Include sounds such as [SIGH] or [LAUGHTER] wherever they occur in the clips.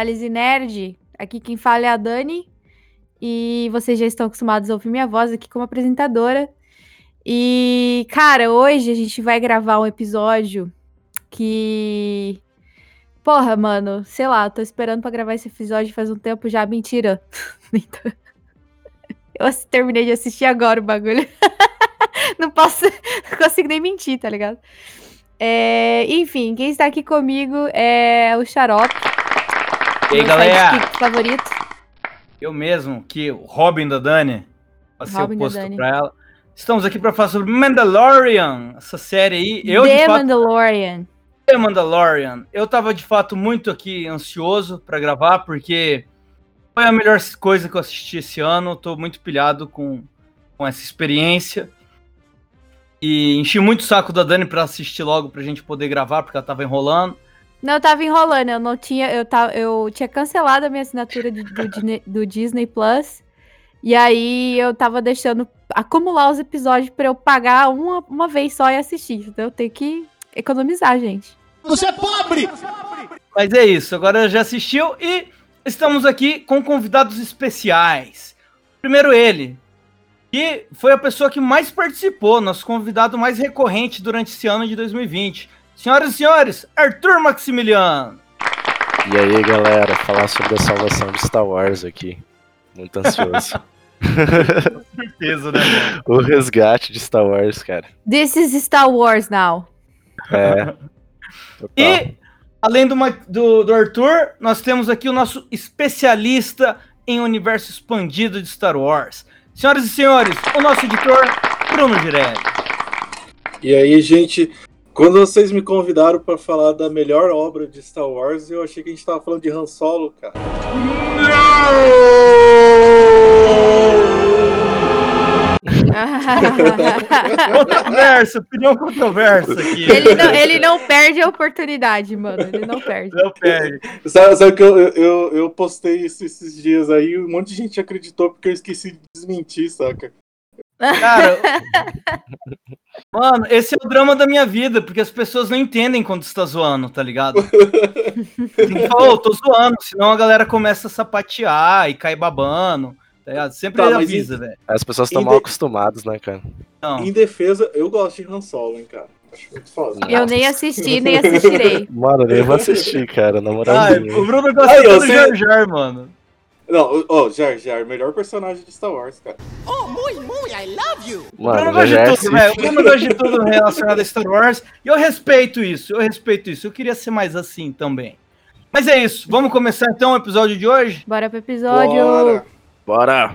análise nerd. Aqui quem fala é a Dani. E vocês já estão acostumados a ouvir minha voz aqui como apresentadora. E, cara, hoje a gente vai gravar um episódio que. Porra, mano, sei lá, tô esperando para gravar esse episódio faz um tempo já. Mentira. [LAUGHS] Eu terminei de assistir agora o bagulho. [LAUGHS] não posso. Não consigo nem mentir, tá ligado? É, enfim, quem está aqui comigo é o Xarope. E aí, galera? favorito. Eu mesmo, que o Robin da Dani. Passei o posto pra ela. Estamos aqui para falar sobre Mandalorian, essa série aí. Eu, The fato, Mandalorian. The Mandalorian. Eu tava de fato muito aqui ansioso para gravar, porque foi a melhor coisa que eu assisti esse ano. Tô muito pilhado com, com essa experiência. E enchi muito o saco da Dani pra assistir logo pra gente poder gravar, porque ela tava enrolando. Não, eu tava enrolando, eu não tinha. Eu, tava, eu tinha cancelado a minha assinatura do, do, do Disney Plus. E aí eu tava deixando acumular os episódios para eu pagar uma, uma vez só e assistir. Então eu tenho que economizar, gente. Você é pobre! Mas é isso, agora já assistiu e estamos aqui com convidados especiais. Primeiro ele, que foi a pessoa que mais participou, nosso convidado mais recorrente durante esse ano de 2020. Senhoras e senhores, Arthur Maximiliano. E aí, galera, falar sobre a salvação de Star Wars aqui. Muito ansioso. [LAUGHS] Com certeza, né? o resgate de Star Wars, cara. This is Star Wars now. É. [LAUGHS] E, além do, do, do Arthur, nós temos aqui o nosso especialista em universo expandido de Star Wars. Senhoras e senhores, o nosso editor, Bruno Girelli. E aí, gente, quando vocês me convidaram para falar da melhor obra de Star Wars, eu achei que a gente tava falando de Han Solo, cara. [LAUGHS] controversa, opinião controversa aqui. Ele não, ele não perde a oportunidade, mano. Ele não perde. Não perde. Sabe, sabe que eu, eu, eu postei isso esses dias aí um monte de gente acreditou porque eu esqueci de desmentir, saca? Cara, [LAUGHS] mano, esse é o drama da minha vida, porque as pessoas não entendem quando você tá zoando, tá ligado? Tem oh, tô zoando, senão a galera começa a sapatear e cair babando. Tá Sempre tá, avisa, velho. As pessoas estão mal acostumadas, né, cara? Não. Em defesa, eu gosto de Han Solo, hein, cara. Acho muito foda. Eu nem assisti, nem assistirei. Mano, nem vou assistir, cara, na moral. O Bruno gosta Ai, do Jar Jar, mano. Não, ó, oh, Jar Jar, melhor personagem de Star Wars, cara. Oh, muito, muito, I love you. Mano, gosta de tudo, velho. O Bruno gosta de tudo relacionado a Star Wars. E eu respeito isso, eu respeito isso. Eu queria ser mais assim também. Mas é isso, vamos começar então o episódio de hoje? Bora pro episódio. Bora. Bora!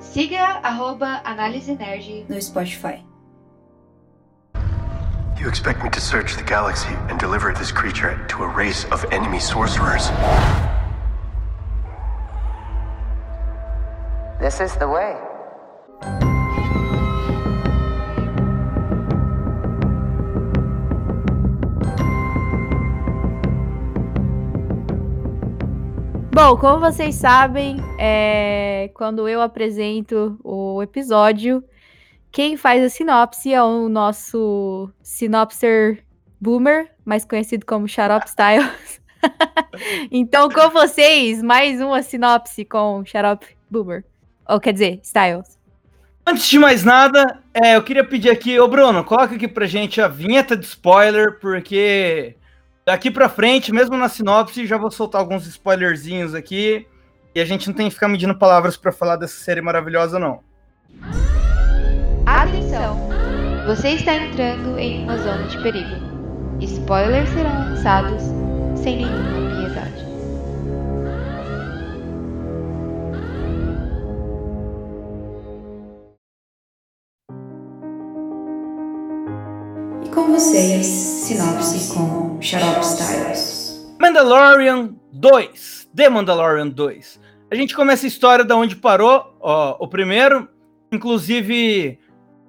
Siga arroba Análise Nerd no Spotify. You expect me to search the galaxy and deliver this creature to a race of enemy sorcerers? This is the way. Bom, como vocês sabem, é... quando eu apresento o episódio, quem faz a sinopse é o nosso sinopser boomer, mais conhecido como Xarope [LAUGHS] Styles. [LAUGHS] então, com vocês, mais uma sinopse com Xarope Boomer. Ou quer dizer, Styles. Antes de mais nada, é, eu queria pedir aqui, ô Bruno, coloca aqui pra gente a vinheta de spoiler, porque Daqui pra frente, mesmo na sinopse, já vou soltar alguns spoilerzinhos aqui. E a gente não tem que ficar medindo palavras para falar dessa série maravilhosa, não. Atenção! Você está entrando em uma zona de perigo. Spoilers serão lançados sem nenhuma piedade. com vocês, sinopse com Xarope Styles. Mandalorian 2, The Mandalorian 2. A gente começa a história da onde parou ó, o primeiro. Inclusive,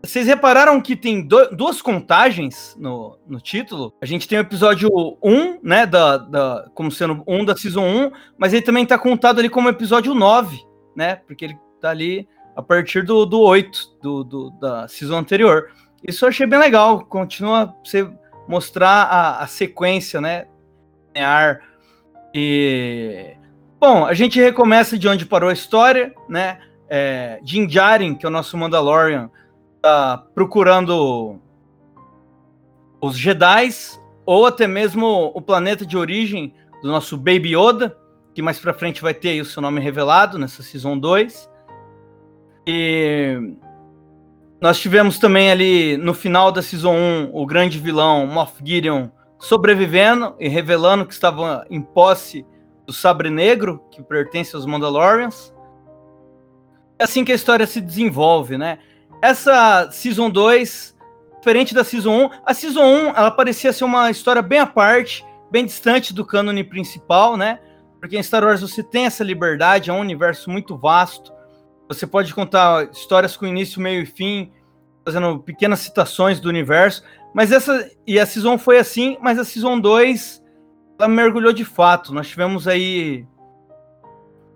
vocês repararam que tem do, duas contagens no, no título? A gente tem o episódio 1, né, da, da, como sendo 1 da Season 1, mas ele também tá contado ali como episódio 9, né, porque ele tá ali a partir do, do 8, do, do, da season anterior. Isso eu achei bem legal, continua você mostrar a, a sequência, né? Linear. E. Bom, a gente recomeça de onde parou a história, né? É, que é o nosso Mandalorian, tá procurando os Jedi, ou até mesmo o planeta de origem do nosso Baby Yoda, que mais pra frente vai ter aí o seu nome revelado nessa Season 2. E nós tivemos também ali no final da Season 1 o grande vilão Moff Gideon sobrevivendo e revelando que estava em posse do Sabre Negro, que pertence aos Mandalorians. É assim que a história se desenvolve, né? Essa Season 2, diferente da Season 1, a Season 1 ela parecia ser uma história bem à parte, bem distante do cânone principal, né? Porque em Star Wars você tem essa liberdade, é um universo muito vasto. Você pode contar histórias com início, meio e fim, fazendo pequenas citações do universo. Mas essa. E a Season foi assim, mas a Season 2 ela mergulhou de fato. Nós tivemos aí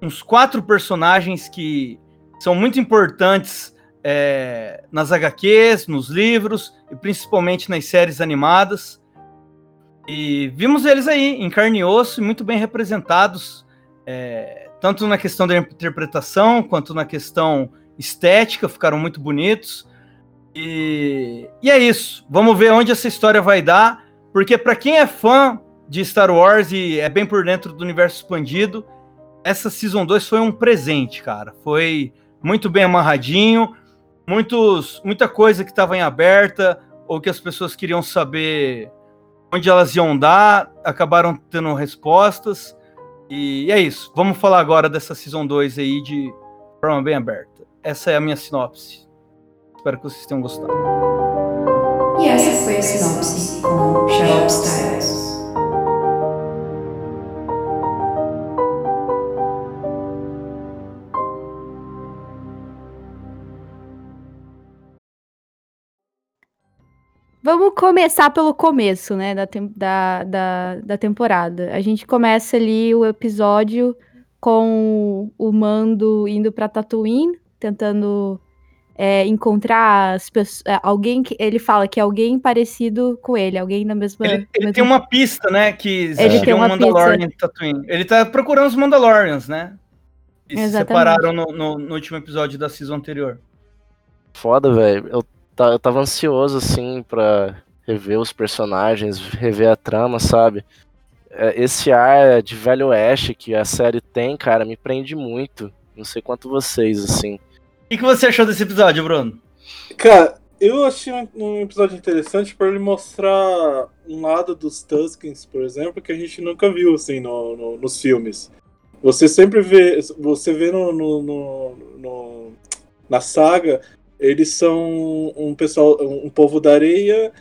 uns quatro personagens que são muito importantes é, nas HQs, nos livros e principalmente nas séries animadas. E vimos eles aí em carne e osso e muito bem representados, é, tanto na questão da interpretação quanto na questão estética, ficaram muito bonitos. E, e é isso. Vamos ver onde essa história vai dar, porque para quem é fã de Star Wars e é bem por dentro do universo expandido, essa Season 2 foi um presente, cara. Foi muito bem amarradinho, muitos, muita coisa que estava em aberta ou que as pessoas queriam saber onde elas iam dar, acabaram tendo respostas. E é isso. Vamos falar agora dessa Season 2 aí de forma bem aberta. Essa é a minha sinopse. Espero que vocês tenham gostado. E essa foi a sinopse com Xarope Styles. Vamos começar pelo começo, né, da, da, da, da temporada. A gente começa ali o episódio com o Mando indo para Tatooine, tentando é, encontrar pessoas, é, alguém que ele fala que é alguém parecido com ele, alguém na mesma. Ele, ele mesma... tem uma pista, né? Que ele tem um uma Mandalorian pista. Tatooine. Ele tá procurando os Mandalorians, né? E se Exatamente. separaram no, no, no último episódio da season anterior. Foda, velho. Eu, ta- eu tava ansioso, assim, pra rever os personagens, rever a trama, sabe? É, Esse ar de Velho Oeste que a série tem, cara, me prende muito. Não sei quanto vocês, assim. O que, que você achou desse episódio, Bruno? Cara, eu achei um, um episódio interessante para ele mostrar um lado dos Tuskens, por exemplo, que a gente nunca viu assim no, no- nos filmes. Você sempre vê, você vê no, no- no- no- na saga, eles são um pessoal, um povo da areia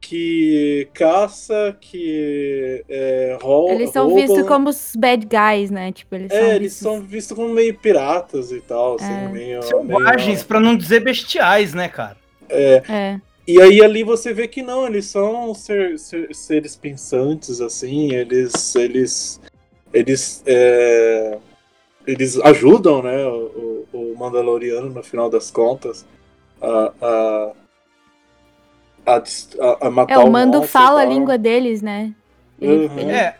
que caça, que é, rou- Eles são rouba. vistos como os bad guys, né? Tipo, eles são É, eles vistos- são vistos como meio piratas e tal, assim, É. meio, Selvagens, meio- pra não dizer bestiais, né, cara? É. E aí ali você vê que não, eles são ser- ser- seres pensantes, assim, eles. Eles. Eles. é, eles ajudam, né, o, o Mandaloriano no final das contas a. a a, a- matar É, o Mando fala a língua deles, né? Ele, Uhum. ele- É,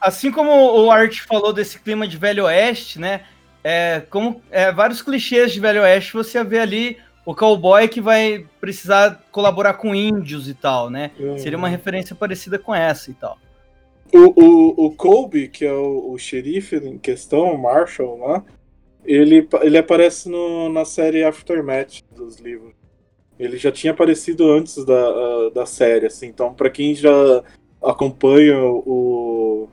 assim como o Art falou desse clima de Velho Oeste, né? É, como é, vários clichês de Velho Oeste, você vê ali o cowboy que vai precisar colaborar com índios e tal, né? Uhum. Seria uma referência parecida com essa e tal. O, o, o Colby, que é o, o xerife em questão, o Marshall lá, ele, ele aparece no, na série Aftermath dos livros. Ele já tinha aparecido antes da, da série, assim. Então, pra quem já acompanha o,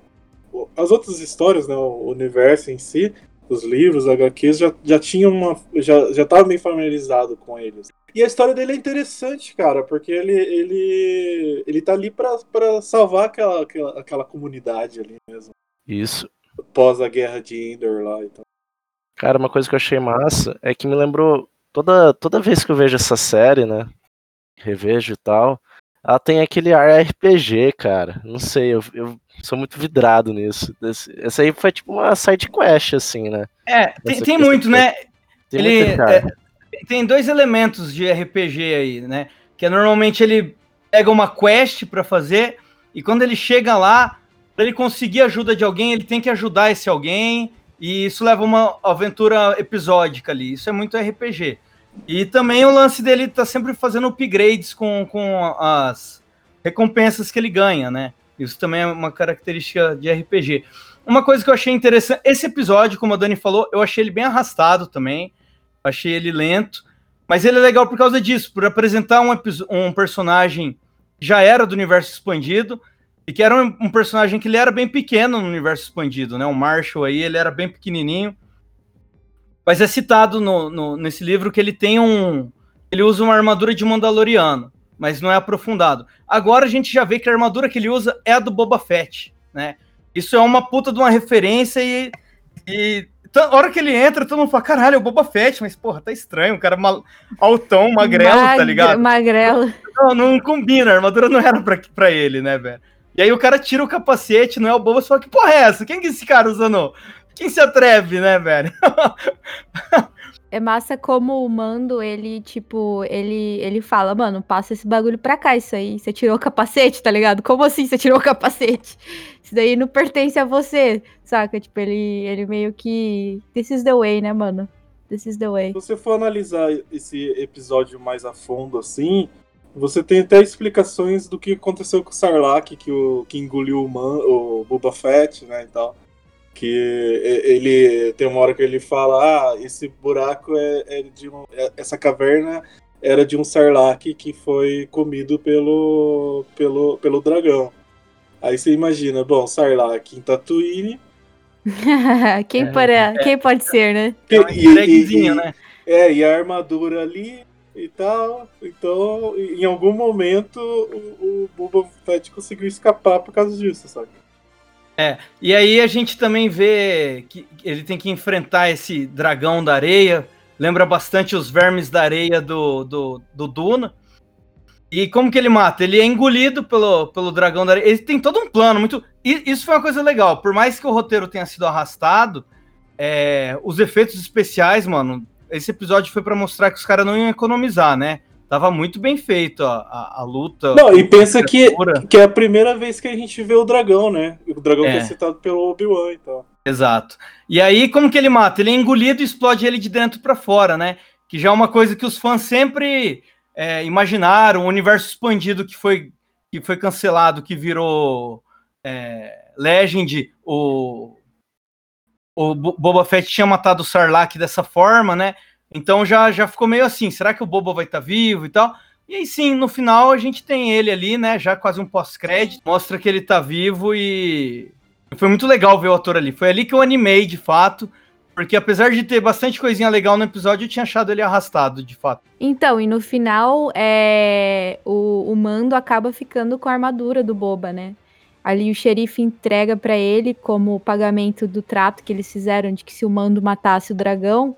o- as outras histórias, né, o universo em si, os livros, HQs, já, já tinha uma. Já, já tava meio familiarizado com eles. E a história dele é interessante, cara, porque ele, ele, ele tá ali pra, pra salvar aquela, aquela, aquela comunidade ali mesmo. Isso. Pós a guerra de Endor lá. Então. Cara, uma coisa que eu achei massa é que me lembrou. Toda, toda vez que eu vejo essa série, né? Revejo e tal. Ela tem aquele ar RPG, cara. Não sei, eu, eu sou muito vidrado nisso. Esse- Essa aí foi tipo uma side quest, assim, né? É, tem, tem muito, né? Tem Ele, muito, cara. tem dois elementos de RPG aí, né? Que é normalmente ele pega uma quest para fazer e quando ele chega lá, para ele conseguir ajuda de alguém, ele tem que ajudar esse alguém e isso leva uma aventura episódica ali. Isso é muito RPG. E também o lance dele tá sempre fazendo upgrades com, com as recompensas que ele ganha, né? Isso também é uma característica de RPG. Uma coisa que eu achei interessante, esse episódio, como a Dani falou, eu achei ele bem arrastado também. Achei ele lento. Mas ele é legal por causa disso, por apresentar um, um personagem que já era do universo expandido, e que era um, um, personagem que ele era bem pequeno no universo expandido, né? O Marshall aí, ele era bem pequenininho. Mas é citado no, no, nesse livro que ele tem um... Ele usa uma armadura de Mandaloriano, mas não é aprofundado. Agora a gente já vê que a armadura que ele usa é a do Boba Fett, né? Isso é uma puta de uma referência e... e a hora que ele entra, todo mundo fala, caralho, é o Boba Fett, mas porra, tá estranho, um cara mal, altão, magrelo, Mag tá ligado? Magrelo. Não, não combina, a armadura não era pra, pra ele, né, velho? E aí o cara tira o capacete, não é o Boba, você fala, que porra é essa? Quem que esse cara usando? Quem se atreve, né, velho? [LAUGHS] é massa como o Mando, ele, tipo, ele, ele fala, mano, passa esse bagulho pra cá, isso aí. Você tirou o capacete, tá ligado? Como assim você tirou o capacete? Isso daí não pertence a você, saca? Tipo, ele, ele meio que. This is the way, né, mano? This is the way. Se você for analisar esse episódio mais a fundo, assim, você tem até explicações do que aconteceu com o Sarlacc, que, o, que engoliu o, Man, o Boba Fett, né, e tal. Que ele tem uma hora que ele fala ah esse buraco é, é de um, é, essa caverna era de um sarlacc que foi comido pelo pelo pelo dragão. Aí você imagina bom sarlacc em Tatooine. [LAUGHS] Quem, é. quem pode ser né? E, e, e, né? é e a armadura ali e tal então em algum momento o, o Boba Fett conseguiu escapar por causa disso sabe é, e aí a gente também vê que ele tem que enfrentar esse dragão da areia, lembra bastante os vermes da areia do, do, do Duna. E como que ele mata? Ele é engolido pelo, pelo dragão da areia. Ele tem todo um plano muito. Isso foi uma coisa legal. Por mais que o roteiro tenha sido arrastado, é, os efeitos especiais, mano. Esse episódio foi para mostrar que os caras não iam economizar, né? Tava muito bem feito a, a, a luta. Não, e pensa que, que é a primeira vez que a gente vê o dragão, né? O dragão é. que é citado pelo Obi-Wan e então. tal. Exato. E aí, como que ele mata? Ele é engolido e explode ele de dentro para fora, né? Que já é uma coisa que os fãs sempre é, imaginaram, o universo expandido que foi, que foi cancelado, que virou é, Legend, o, o Boba Fett tinha matado o Sarlacc dessa forma, né? Então já, já ficou meio assim, será que o Boba vai estar tá vivo e tal? E aí sim, no final a gente tem ele ali, né? Já quase um pós-crédito, mostra que ele tá vivo e foi muito legal ver o ator ali. Foi ali que eu animei de fato, porque apesar de ter bastante coisinha legal no episódio, eu tinha achado ele arrastado, de fato. Então, e no final, é... o, o Mando acaba ficando com a armadura do Boba, né? Ali o xerife entrega para ele como pagamento do trato que eles fizeram de que se o Mando matasse o dragão,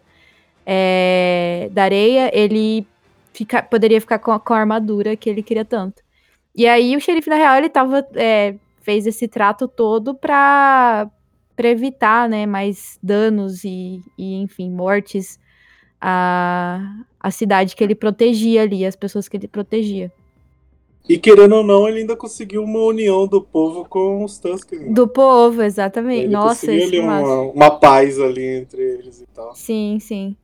é, da areia, ele fica, poderia ficar com a, com a, armadura que ele queria tanto. E aí o xerife, na real, ele tava, é, fez esse trato todo para evitar né, mais danos e, e, enfim, mortes à, à cidade que ele protegia ali, as pessoas que ele protegia. E querendo ou não, ele ainda conseguiu uma união do povo com os Tuskens. Né? Do povo, exatamente. Ele Nossa, isso ali uma, uma paz ali entre eles e tal. Sim, sim.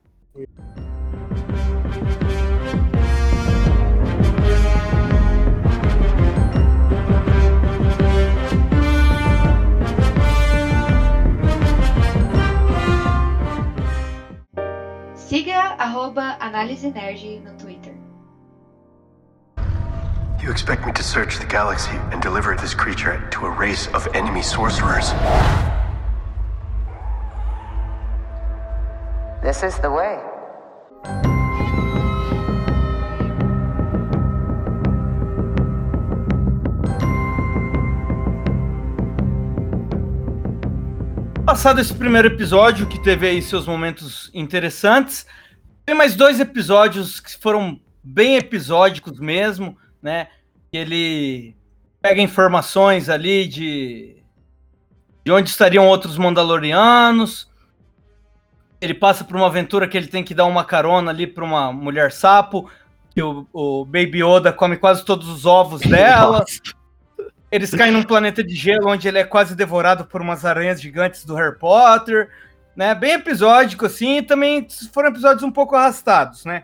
Siga arroba Análise Nerd no Twitter. You expect me to search the galaxy and deliver this creature to a race of enemy sorcerers? This is the way. Passado esse primeiro episódio, que teve aí seus momentos interessantes, tem mais dois episódios que foram bem episódicos mesmo, né? Ele pega informações ali de, de onde estariam outros Mandalorianos, ele passa por uma aventura que ele tem que dar uma carona ali pra uma mulher sapo, que o, o Baby Yoda come quase todos os ovos [LAUGHS] dela. Eles caem num planeta de gelo onde ele é quase devorado por umas aranhas gigantes do Harry Potter, né? Bem episódico, assim, e também foram episódios um pouco arrastados, né?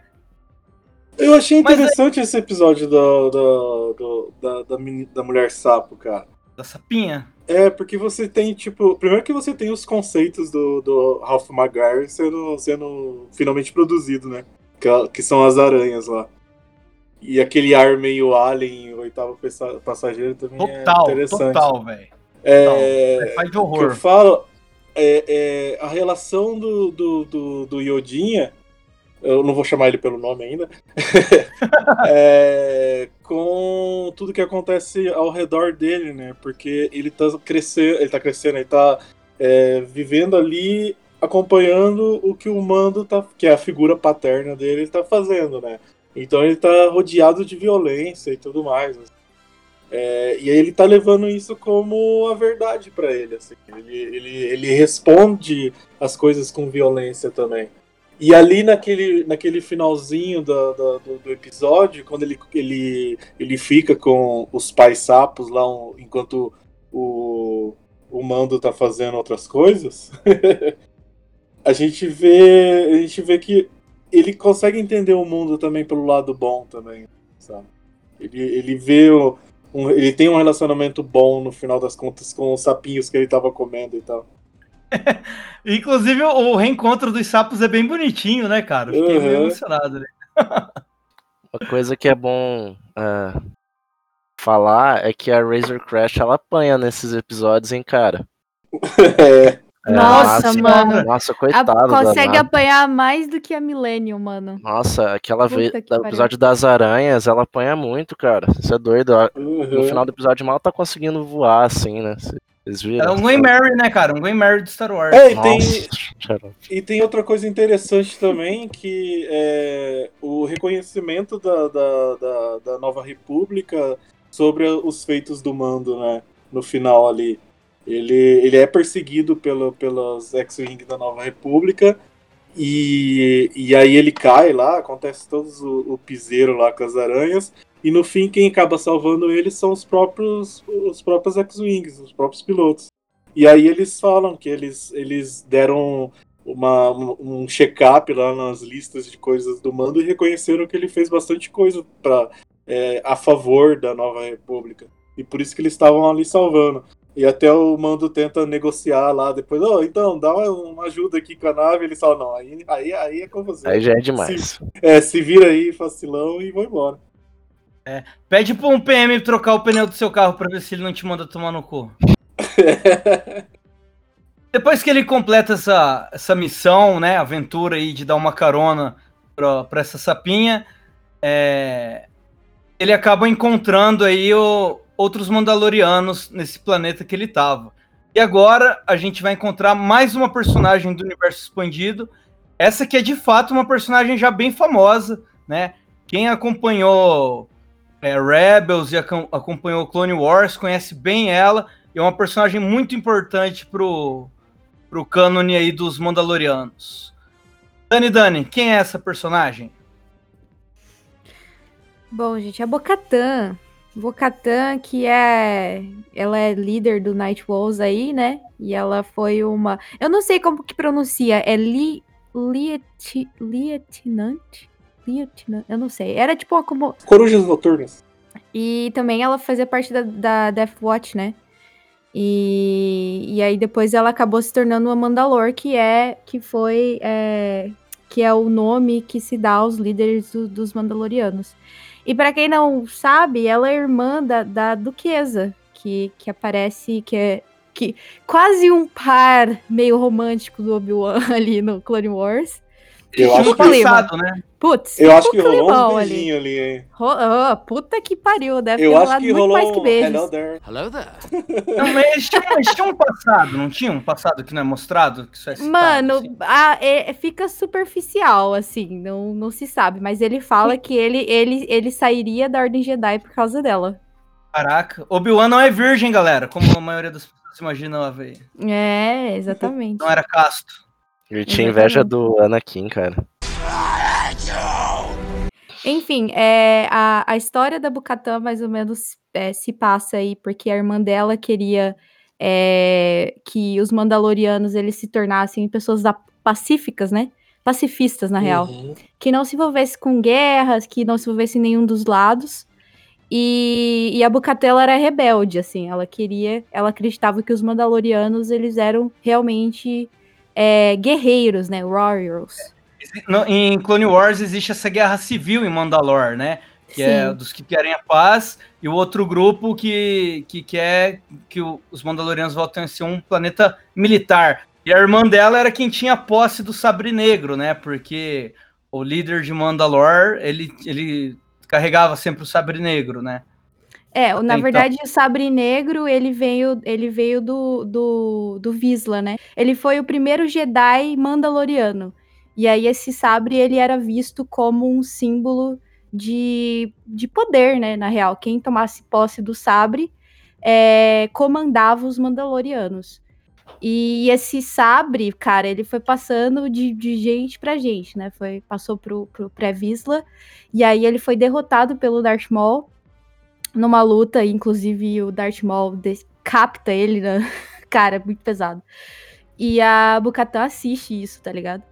Eu achei Mas interessante esse episódio do, do- do- da, da, da mulher sapo, cara. Da sapinha. É, porque você tem, tipo. Primeiro que você tem os conceitos do, do Ralph McGuire sendo, sendo finalmente produzido, né? Que, que são as aranhas lá. E aquele ar meio alien, oitavo passa- passageiro também Total, é interessante. total, velho. É, Faz de o que eu horror. falo é, é a relação do, do, do, do Yodinha, eu não vou chamar ele pelo nome ainda, [LAUGHS] é, com tudo que acontece ao redor dele, né? Porque ele tá crescendo, ele tá crescendo, ele tá é, vivendo ali, acompanhando o que o Mando tá, que é a figura paterna dele, ele tá fazendo, né? Então ele tá rodeado de violência e tudo mais. assim. É, e aí ele tá levando isso como a verdade pra ele, assim. Ele, ele, ele responde as coisas com violência também. E ali naquele, naquele finalzinho da- do, do episódio, quando ele, ele, ele fica com os pais sapos lá, um- enquanto o, o Mando tá fazendo outras coisas, [LAUGHS] a gente vê. A gente vê que ele consegue entender o mundo também pelo lado bom também, sabe? Ele, ele vê o, um- ele tem um relacionamento bom no final das contas com os sapinhos que ele tava comendo e tal. [LAUGHS] Inclusive, o reencontro dos sapos é bem bonitinho, né, cara? Eu Fiquei meio Uhum. emocionado. Né? [LAUGHS] Uma coisa que é bom é, falar é que a Razor Crash ela apanha nesses episódios, hein, cara. É, [LAUGHS] É, Nossa, nossa, mano. Nossa, A- coitado. consegue apanhar mais do que a Millennium, mano. Nossa, aquela vez, que do episódio das aranhas, ela apanha muito, cara. Isso é doido. A- No uhum. final do episódio mal tá conseguindo voar, assim, né? É um Gwen Mary, né, cara? Um Gwen Mary de Star Wars. É, e tem. E tem outra coisa interessante também, que é o reconhecimento da, da, da, da Nova República sobre os feitos do Mando, né? No final ali. Ele, ele é perseguido pelo, pelos X-Wing da Nova República. E, e aí ele cai lá, acontece todo o, o piseiro lá com as aranhas. E no fim, quem acaba salvando ele são os próprios, os próprios X-Wings, os próprios pilotos. E aí eles falam que eles, eles deram uma, um check-up lá nas listas de coisas do mando e reconheceram que ele fez bastante coisa pra, é, a favor da Nova República. E por isso que eles estavam ali salvando. E até o mando tenta negociar lá depois, oh, então, dá uma, ajuda aqui com a nave. Eles falam, não, aí, aí, aí é com você. Aí já é demais. É, se vira aí, facilão, e vou embora. Pede pra um PM trocar o pneu do seu carro pra ver se ele não te manda tomar no cu. [LAUGHS] Depois que ele completa essa, essa missão, né, aventura aí de dar uma carona pra, pra essa sapinha, é, ele acaba encontrando aí o- outros Mandalorianos nesse planeta que ele tava. E agora a gente vai encontrar mais uma personagem do universo expandido. Essa que é de fato uma personagem já bem famosa, né? Quem acompanhou é, Rebels e acom- acompanhou Clone Wars conhece bem ela. E é uma personagem muito importante pro, pro cânone aí dos Mandalorianos. Dani, Dani, quem é essa personagem? Bom, gente, a Bocatan. Bocatan, que é. Ela é líder do Night Wolves aí, né? E ela foi uma. Eu não sei como que pronuncia. É Li. Lieti, Lieutenant? Eu não sei. Era tipo uma. Como... Corujas noturnas. E também ela fazia parte da, da Death Watch, né? E, e aí depois ela acabou se tornando uma Mandalor, que é que foi é, que é o nome que se dá aos líderes do- dos Mandalorianos. E pra quem não sabe, ela é irmã da, da Duquesa, que, que aparece que é que quase um par meio romântico do Obi-Wan [LAUGHS] ali no Clone Wars. Eu Tinha acho um que, clima. passado, né? Putz, eu acho que um rolou uns ali. beijinhos ali, hein? Ah, puta que pariu, deve Eu ter acho rolado que muito rolou mais que um beijos. Hello there. Hello there. [LAUGHS] Não, mas eles tinham, eles tinham um passado, não tinha um passado que não é mostrado? Que só é citado, Mano, assim? a- é- fica superficial, assim, não, não se sabe. Mas ele fala que ele, ele, ele sairia da Ordem Jedi por causa dela. Caraca, Obi-Wan não é virgem, galera, como a maioria das pessoas imaginam a ver. É, exatamente. Não era casto. Ele tinha inveja do Anakin, cara. Enfim, é, a, a história da Bucatã mais ou menos é, se passa aí porque a irmã dela queria é, que os Mandalorianos eles se tornassem pessoas da- pacíficas, né? Pacifistas, na real. Uhum. Que não se envolvesse com guerras, que não se envolvesse em nenhum dos lados. E, e a Bucatã ela era rebelde, assim. Ela queria, ela acreditava que os Mandalorianos eles eram realmente é, guerreiros, né? Warriors. No- em Clone Wars existe essa guerra civil em Mandalore, né? Que é Sim. dos que querem a paz, e o outro grupo que, que quer que os Mandalorianos voltem a ser um planeta militar. E a irmã dela era quem tinha posse do sabre negro, né? Porque o líder de Mandalore, ele, ele carregava sempre o sabre negro, né? É, na Então. verdade, o Sabre Negro, ele veio, ele veio do, do, do Visla, né? Ele foi o primeiro Jedi mandaloriano. E aí esse sabre, ele era visto como um símbolo de, de poder, né? Na real, quem tomasse posse do sabre é, comandava os mandalorianos. E esse sabre, cara, ele foi passando de, de gente pra gente, né? Foi, passou pro, pro pré-Visla. E aí ele foi derrotado pelo Darth Maul numa luta, inclusive o Darth Maul capta ele, né? [LAUGHS] Cara, muito pesado. E a Bukatã assiste isso, tá ligado?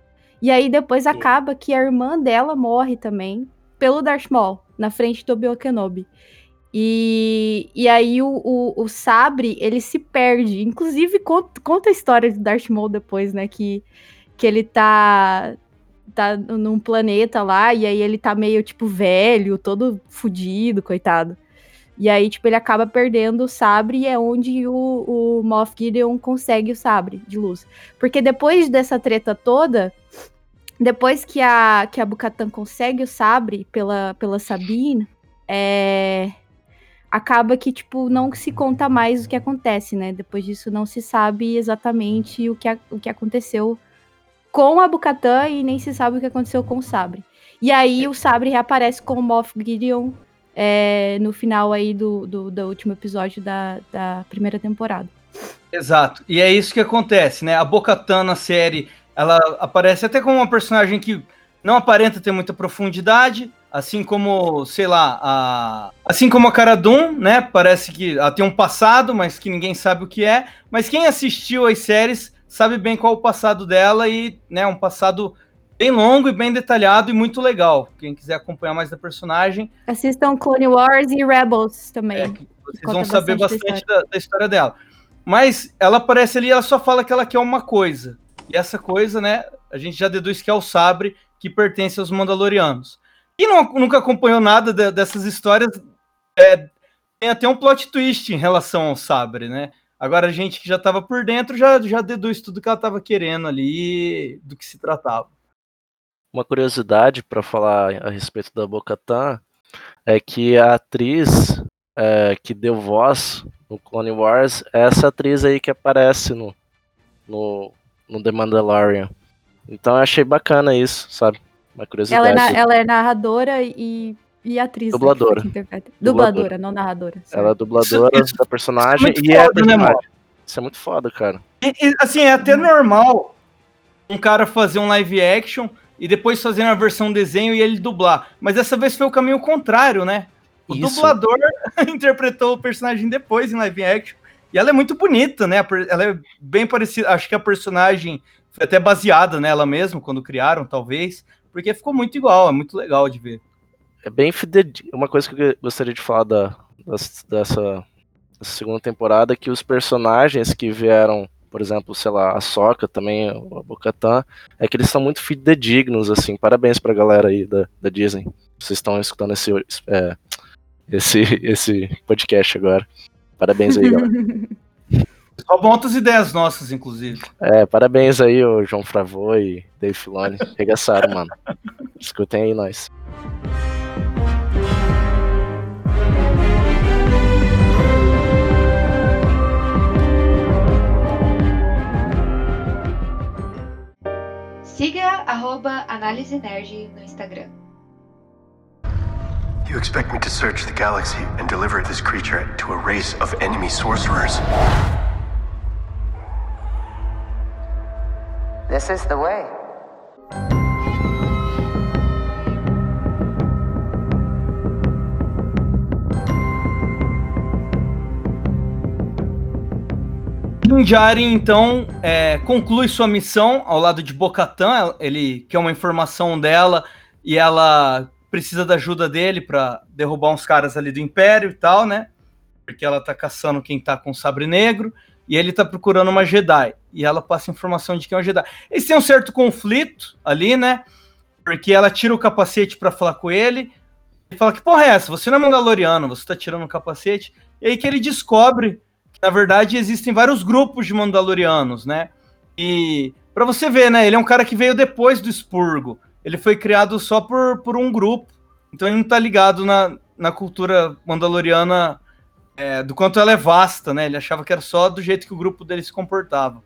E aí depois acaba que a irmã dela morre também pelo Darth Maul, na frente do Obi-Wan Kenobi. E, e aí o, o, o sabre, ele se perde. Inclusive, conta, conta a história do Darth Maul depois, né? Que, que ele tá, tá num planeta lá, e aí ele tá meio, tipo, velho, todo fudido, coitado. E aí, tipo, ele acaba perdendo o sabre e é onde o, o Moff Gideon consegue o sabre de luz. Porque depois dessa treta toda, depois que a, que a Bukatan consegue o sabre pela, pela Sabine, é, acaba que, tipo, não se conta mais o que acontece, né? Depois disso, não se sabe exatamente o que, a- o que aconteceu com a Bukatan e nem se sabe o que aconteceu com o sabre. E aí, o sabre reaparece com o Moff Gideon é, no final aí do, do, do último episódio da, da primeira temporada. Exato. E é isso que acontece, né? A Bo-Katan na série, ela aparece até como uma personagem que não aparenta ter muita profundidade, assim como, sei lá, a... assim como a Cara Dune, né? Parece que ela tem um passado, mas que ninguém sabe o que é. Mas quem assistiu as séries sabe bem qual é o passado dela e, né, um passado bem longo e bem detalhado e muito legal. Quem quiser acompanhar mais da personagem, Assistam Clone Wars e Rebels também. é, vocês vão saber bastante da bastante da, da história dela. Mas ela aparece ali, ela só fala que ela quer uma coisa. E essa coisa, né, a gente já deduz que é o sabre que pertence aos Mandalorianos. Quem não, nunca acompanhou nada de- dessas histórias, é, tem até um plot twist em relação ao sabre, né? Agora a gente que já estava por dentro já, já deduz tudo que ela estava querendo ali, do que se tratava. Uma curiosidade para falar a respeito da Bo-Katan é que a atriz é, que deu voz no Clone Wars é essa atriz aí que aparece no, no, no The Mandalorian. Então eu achei bacana isso, sabe? Uma Ela curiosidade. é, na- ela é narradora e, e atriz. né, Dubladora. Dubladora. Dubladora, não narradora. Ela é dubladora Isso- isso- da personagem isso é e é a foda, né, personagem. mano? Isso é muito foda, cara. E, e, assim, é até normal um cara fazer um live action e depois fazer uma versão desenho e ele dublar. Mas dessa vez foi o caminho contrário, né? O Isso. dublador [LAUGHS] interpretou o personagem depois em live action. E ela é muito bonita, né? Ela é bem parecida. Acho que a personagem foi até baseada nela mesmo, quando criaram, talvez. Porque ficou muito igual, é muito legal de ver. É bem fidedigno. Uma coisa que eu gostaria de falar da, dessa, dessa segunda temporada é que os personagens que vieram, por exemplo, sei lá, a Soca também, a Bocatan, é que eles são muito fidedignos, assim. Parabéns pra galera aí da, da Disney. Vocês estão escutando esse, é, esse, [LAUGHS] esse podcast agora. Parabéns aí, galera. [LAUGHS] Roubam outras ideias nossas, inclusive. É, parabéns aí, o João Favreau e Dave Filoni. Regaçaram, mano. Escutem aí nós. Arroba Análise Nerd no Instagram. You expect me to search the galaxy and deliver this creature to a race of enemy sorcerers? This is the way. Jinjari, então, é, conclui sua missão ao lado de Bocatan. Ele quer uma informação dela e ela precisa da ajuda dele para derrubar uns caras ali do Império e tal, né? Porque ela tá caçando quem tá com o sabre negro e ele tá procurando uma Jedi. E ela passa informação de que é um Jedi. Eles têm um certo conflito ali, né? Porque ela tira o capacete para falar com ele. Ele fala: Que porra é essa? Você não é Mandaloriano, você tá tirando o capacete. E aí que ele descobre na verdade, existem vários grupos de Mandalorianos, né? E para você ver, né? Ele é um cara que veio depois do expurgo. Ele foi criado só por, por um grupo. Então ele não tá ligado na, na cultura mandaloriana é, do quanto ela é vasta, né? Ele achava que era só do jeito que o grupo dele se comportava.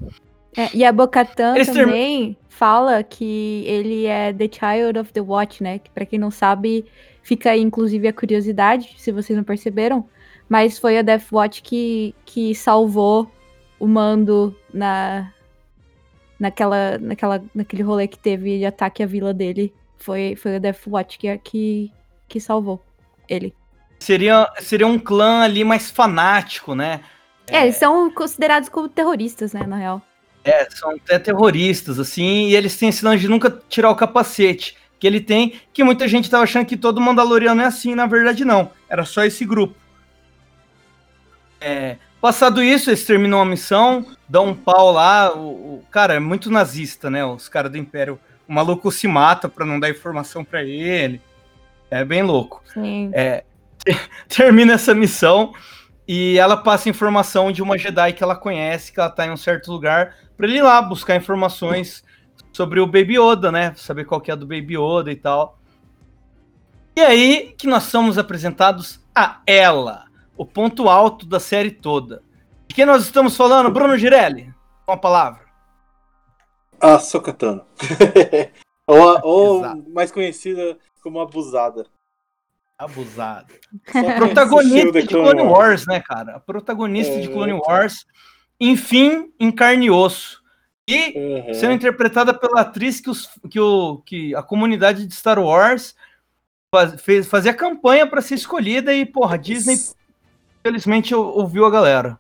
É, e a Bocatan também fala que ele é The Child of the Watch, né? Que pra quem não sabe, fica aí inclusive a curiosidade, se vocês não perceberam. Mas foi a Death Watch que, que salvou o Mando na, naquela, naquela, naquele rolê que teve de ataque à vila dele. Foi, foi a Death Watch que, que, que salvou ele. Seria, seria um clã ali mais fanático, né? É, eles são considerados como terroristas, né, na real. É, são até terroristas, assim, e eles têm esse lance de nunca tirar o capacete que ele tem, que muita gente tava achando que todo Mandaloriano é assim, na verdade não. Era só esse grupo. É, passado isso, eles terminam a missão, dão um pau lá, o, o- cara, é muito nazista, né, os caras do Império. O maluco se mata pra não dar informação pra ele. É bem louco. Sim. É, [LAUGHS] termina essa missão e ela passa informação de uma Jedi que ela conhece, que ela tá em um certo lugar, pra ele ir lá buscar informações sobre o Baby Yoda, né? Saber qual que é do Baby Yoda e tal. E aí que nós somos apresentados a ela, o ponto alto da série toda. De quem nós estamos falando, Bruno Girelli? Com a palavra. A Sokatano. [LAUGHS] ou a- ou mais conhecida como Abusada. Só quem protagonista de Clone Wars, né, cara? A protagonista de É. Clone Wars, enfim, em carne e osso. E Uhum. sendo interpretada pela atriz que, os, que, o, que a comunidade de Star Wars faz, fez, fazia campanha para ser escolhida e, porra, a Disney, felizmente, ou- ouviu a galera.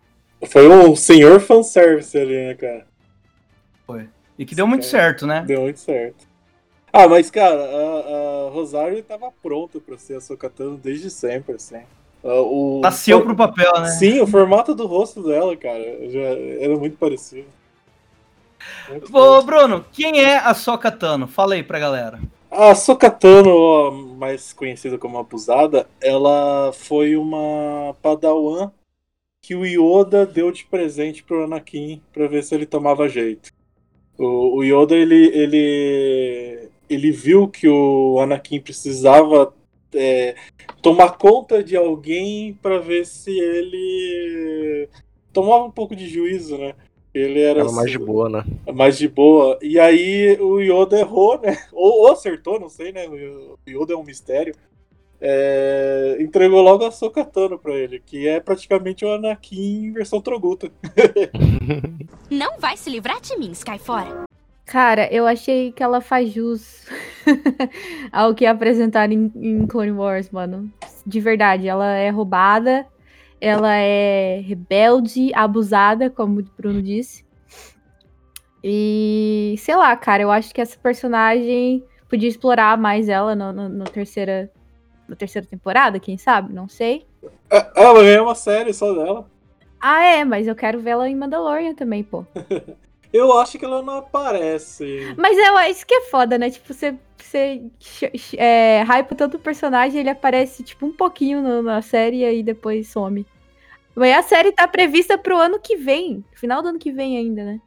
Foi um senhor fanservice ali, né, cara? E que deu muito certo, né? Deu muito certo. Ah, mas, cara, a, a Rosário tava pronta pra ser a Sokatano desde sempre, assim. Ah, O, Nasceu pro papel, né? Sim, o formato do rosto dela, cara, já era muito parecido. Muito Ô, bom. Bruno, quem é a Sokatano? Fala aí pra galera. A Sokatano, mais conhecida como Abusada, ela foi uma padawan que o Yoda deu de presente pro Anakin pra ver se ele tomava jeito. O, Yoda, ele, ele, ele viu que o Anakin precisava é, tomar conta de alguém pra ver se ele tomava um pouco de juízo, né? Ele era, Era mais de boa, né? mais de boa. E aí o Yoda errou, né? Ou, ou acertou, não sei, né? O Yoda é um mistério. É, entregou logo a Sokatano pra ele, que é praticamente o Anakin em versão Troguta. [LAUGHS] Não vai se livrar de mim, Skyfora. Cara, eu achei que ela faz jus [LAUGHS] ao que apresentaram em, em Clone Wars, mano. De verdade, ela é roubada, ela é rebelde, abusada, como o Bruno disse. E sei lá, cara, eu acho que essa personagem podia explorar mais ela no, no- no terceira, na terceira temporada, quem sabe? Não sei. Ah, Ela ganhou uma série só dela. Ah, é, mas eu quero ver ela em Mandalorian também, pô. [LAUGHS] Eu acho que ela não aparece. Mas eu, isso que é foda, né? Tipo, você, você ch- ch- é, hypa tanto o personagem, ele aparece, tipo, um pouquinho no- na série e aí depois some. Mas a série tá prevista pro ano que vem. Final do ano que vem ainda, né?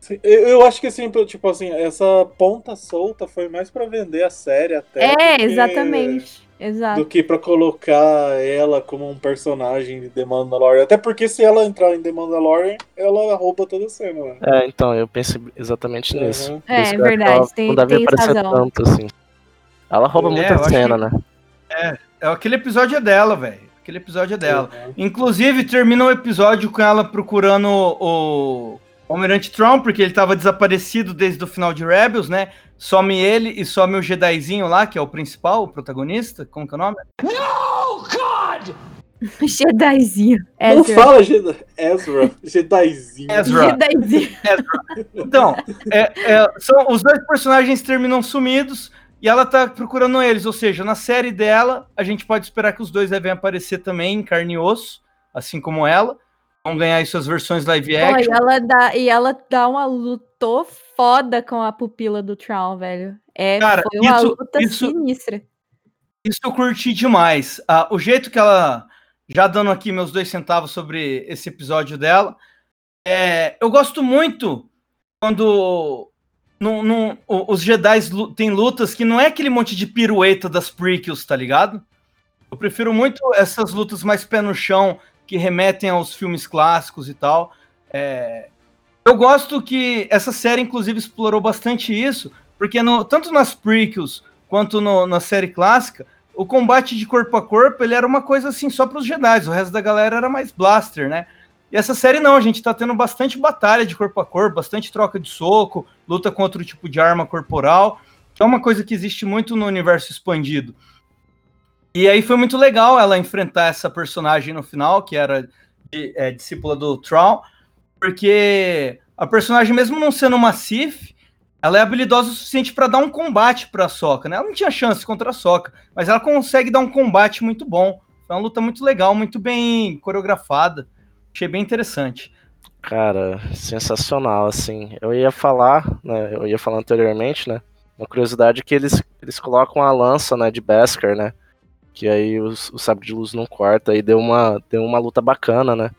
Sim, Eu, acho que assim, tipo assim, essa ponta solta foi mais pra vender a série até. É, do que- exatamente. Exato. Do que pra colocar ela como um personagem de The Mandalorian. Até porque se ela entrar em The Mandalorian, ela rouba toda a cena, né? É, então, eu pensei exatamente nisso. Uhum. Por É, que verdade, ela tem- não deve tem aparecer razão. tanto, assim. Ela rouba É, muita cena, que- né? É, aquele episódio é dela, velho. Aquele episódio é dela. Uhum. Inclusive, termina o episódio com ela procurando o, o Almirante Tron, porque ele tava desaparecido desde o final de Rebels, né? Some ele e some o Jedizinho lá, que é o principal, o protagonista. Como que é o nome? [LAUGHS] Jedizinho. Não Ezra. fala Jedi... Ezra. Jedizinho. Ezra. Jedizinho. Então, é- é, são, os dois personagens terminam sumidos e ela tá procurando eles. Ou seja, na série dela, a gente pode esperar que os dois devem aparecer também em carne e osso, assim como ela. Vão ganhar aí suas versões live Pô, e action. ela dá, e ela dá uma luta foda com a pupila do Tron, velho. É, Cara, foi uma isso- luta isso- sinistra. Isso eu curti demais. Ah, o jeito que ela. Já dando aqui meus dois centavos sobre esse episódio dela. é, eu gosto muito quando. num- num- o- os Jedi têm lutas que não é aquele monte de pirueta das prequels, tá ligado? Eu prefiro muito essas lutas mais pé no chão, que remetem aos filmes clássicos e tal. É, eu gosto que essa série, inclusive, explorou bastante isso, porque no- tanto nas prequels quanto no- na série clássica, o combate de corpo a corpo ele era uma coisa assim só para os Jedi, o resto da galera era mais blaster, né? E essa série não, a gente tá tendo bastante batalha de corpo a corpo, bastante troca de soco, luta com outro tipo de arma corporal, que é uma coisa que existe muito no universo expandido. E aí foi muito legal ela enfrentar essa personagem no final, que era de- é, discípula do Tron, porque a personagem, mesmo não sendo uma Sith, ela é habilidosa o suficiente para dar um combate para a Soca, né? Ela não tinha chance contra a Soca, mas ela consegue dar um combate muito bom. Foi uma luta muito legal, muito bem coreografada. Achei bem interessante. Cara, sensacional, assim. Eu ia falar, né? Eu ia falar anteriormente, né? Uma curiosidade é que eles, eles colocam a lança, né, de Beskar, né? Que aí os- o sabre de luz não corta. E deu uma, deu uma luta bacana, né?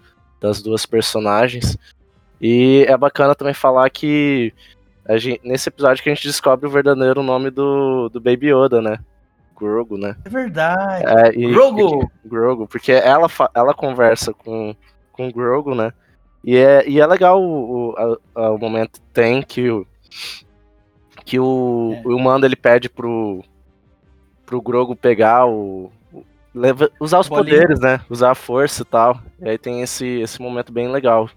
Das duas personagens. E é bacana também falar que a gente- nesse episódio que a gente descobre o verdadeiro nome do, do Baby Yoda, né? Grogu, né? É verdade. É, e- Grogu! Grogu, porque ela, ela conversa com, com o Grogu, né? E é, e é legal o, o, a- o momento que tem que o, que o, É. o Mando ele pede pro, pro Grogu pegar o. leva- usar os Bolinha. poderes, né? Usar a força e tal. E aí tem esse, esse momento bem legal.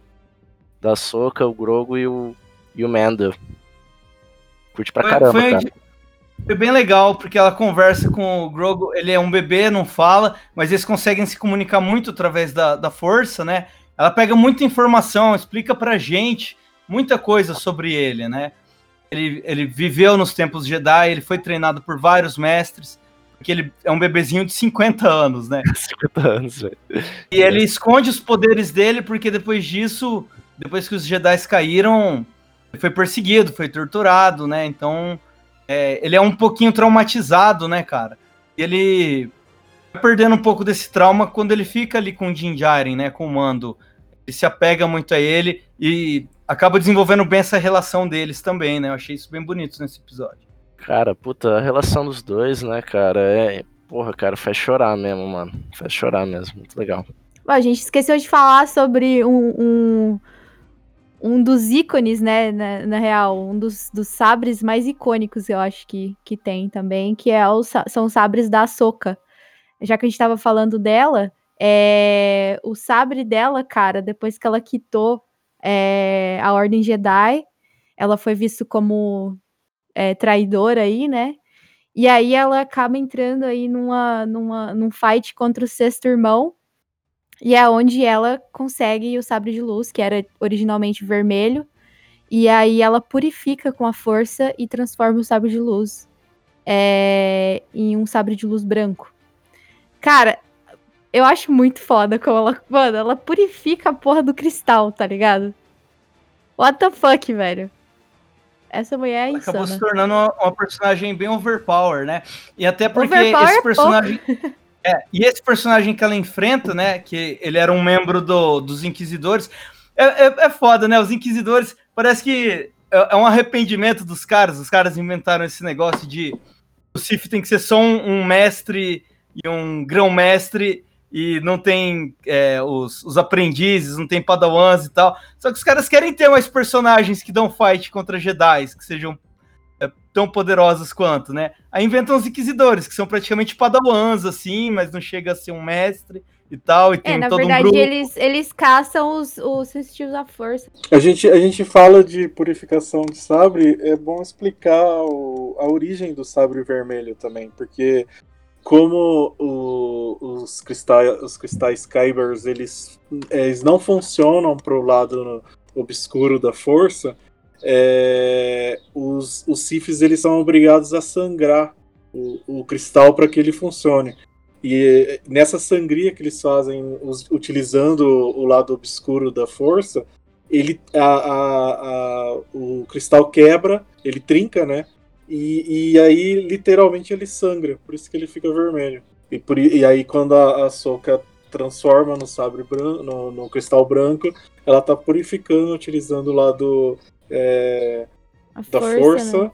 Da Soca, o Grogu e o, e o Mando. Curte pra Foi- caramba, foi- cara. Foi bem legal, porque ela conversa com o Grogu, ele é um bebê, não fala, mas eles conseguem se comunicar muito através da, da força, né? Ela pega muita informação, explica pra gente muita coisa sobre ele, né? Ele, ele viveu nos tempos Jedi, ele foi treinado por vários mestres, porque ele é um bebezinho de 50 anos, né? [LAUGHS] 50 anos, velho. E ele esconde os poderes dele, porque depois disso, depois que os Jedi caíram, ele foi perseguido, foi torturado, né? Então, é, ele é um pouquinho traumatizado, né, cara? E ele vai perdendo um pouco desse trauma quando ele fica ali com o Din Djarin, né, com o Mando. Ele se apega muito a ele e acaba desenvolvendo bem essa relação deles também, né? Eu achei isso bem bonito nesse episódio. Cara, puta, a relação dos dois, né, cara, é. Porra, cara, faz chorar mesmo, mano. Faz chorar mesmo. Muito legal. A gente esqueceu de falar sobre um, um, um dos ícones, né, na, na real, um dos, dos sabres mais icônicos, eu acho que, que tem também, que é o, são os sabres da Soca. Já que a gente tava falando dela, é, o sabre dela, cara, depois que ela quitou é, a Ordem Jedi, ela foi vista como é, traidora aí, né? E aí ela acaba entrando aí numa, numa, num fight contra o sexto irmão, e é onde ela consegue o sabre de luz, que era originalmente vermelho. E aí ela purifica com a força e transforma o sabre de luz é, em um sabre de luz branco. Cara, eu acho muito foda como ela. Mano, ela purifica a porra do cristal, tá ligado? What the fuck, velho? Essa mulher é Ela acabou se insana. tornando uma, uma personagem bem overpower, né? E até porque Overpower é esse pouco. personagem. [LAUGHS] É, e esse personagem que ela enfrenta, né? Que ele era um membro do- dos Inquisidores. É, é, é foda, né? Os Inquisidores parece que é, é um arrependimento dos caras. Os caras inventaram esse negócio de o Sif tem que ser só um, um mestre e um grão-mestre e não tem é, os, os aprendizes, não tem padawans e tal. Só que os caras querem ter mais personagens que dão fight contra Jedi, que sejam é, tão poderosos quanto, né? Aí inventam os Inquisidores, que são praticamente padawans, assim, mas não chega a ser um mestre. e tal, e tem É, na todo um verdade, grupo. eles, eles caçam os, os sensitivos à força. A gente, a gente fala de purificação de sabre, é bom explicar o- a origem do sabre vermelho também, porque como o- os, cristais, os cristais Kybers, eles, eles não funcionam pro lado obscuro da força, é, os, os Siths eles são obrigados a sangrar o, o cristal para que ele funcione. E nessa sangria que eles fazem us- utilizando o lado obscuro da força, ele a, a- a- o cristal quebra, ele trinca, né? E, e aí literalmente ele sangra, por isso que ele fica vermelho. E, por, e aí quando a, a Soka transforma no sabre branco, no, no cristal branco, ela tá purificando utilizando o lado é, A da força, né?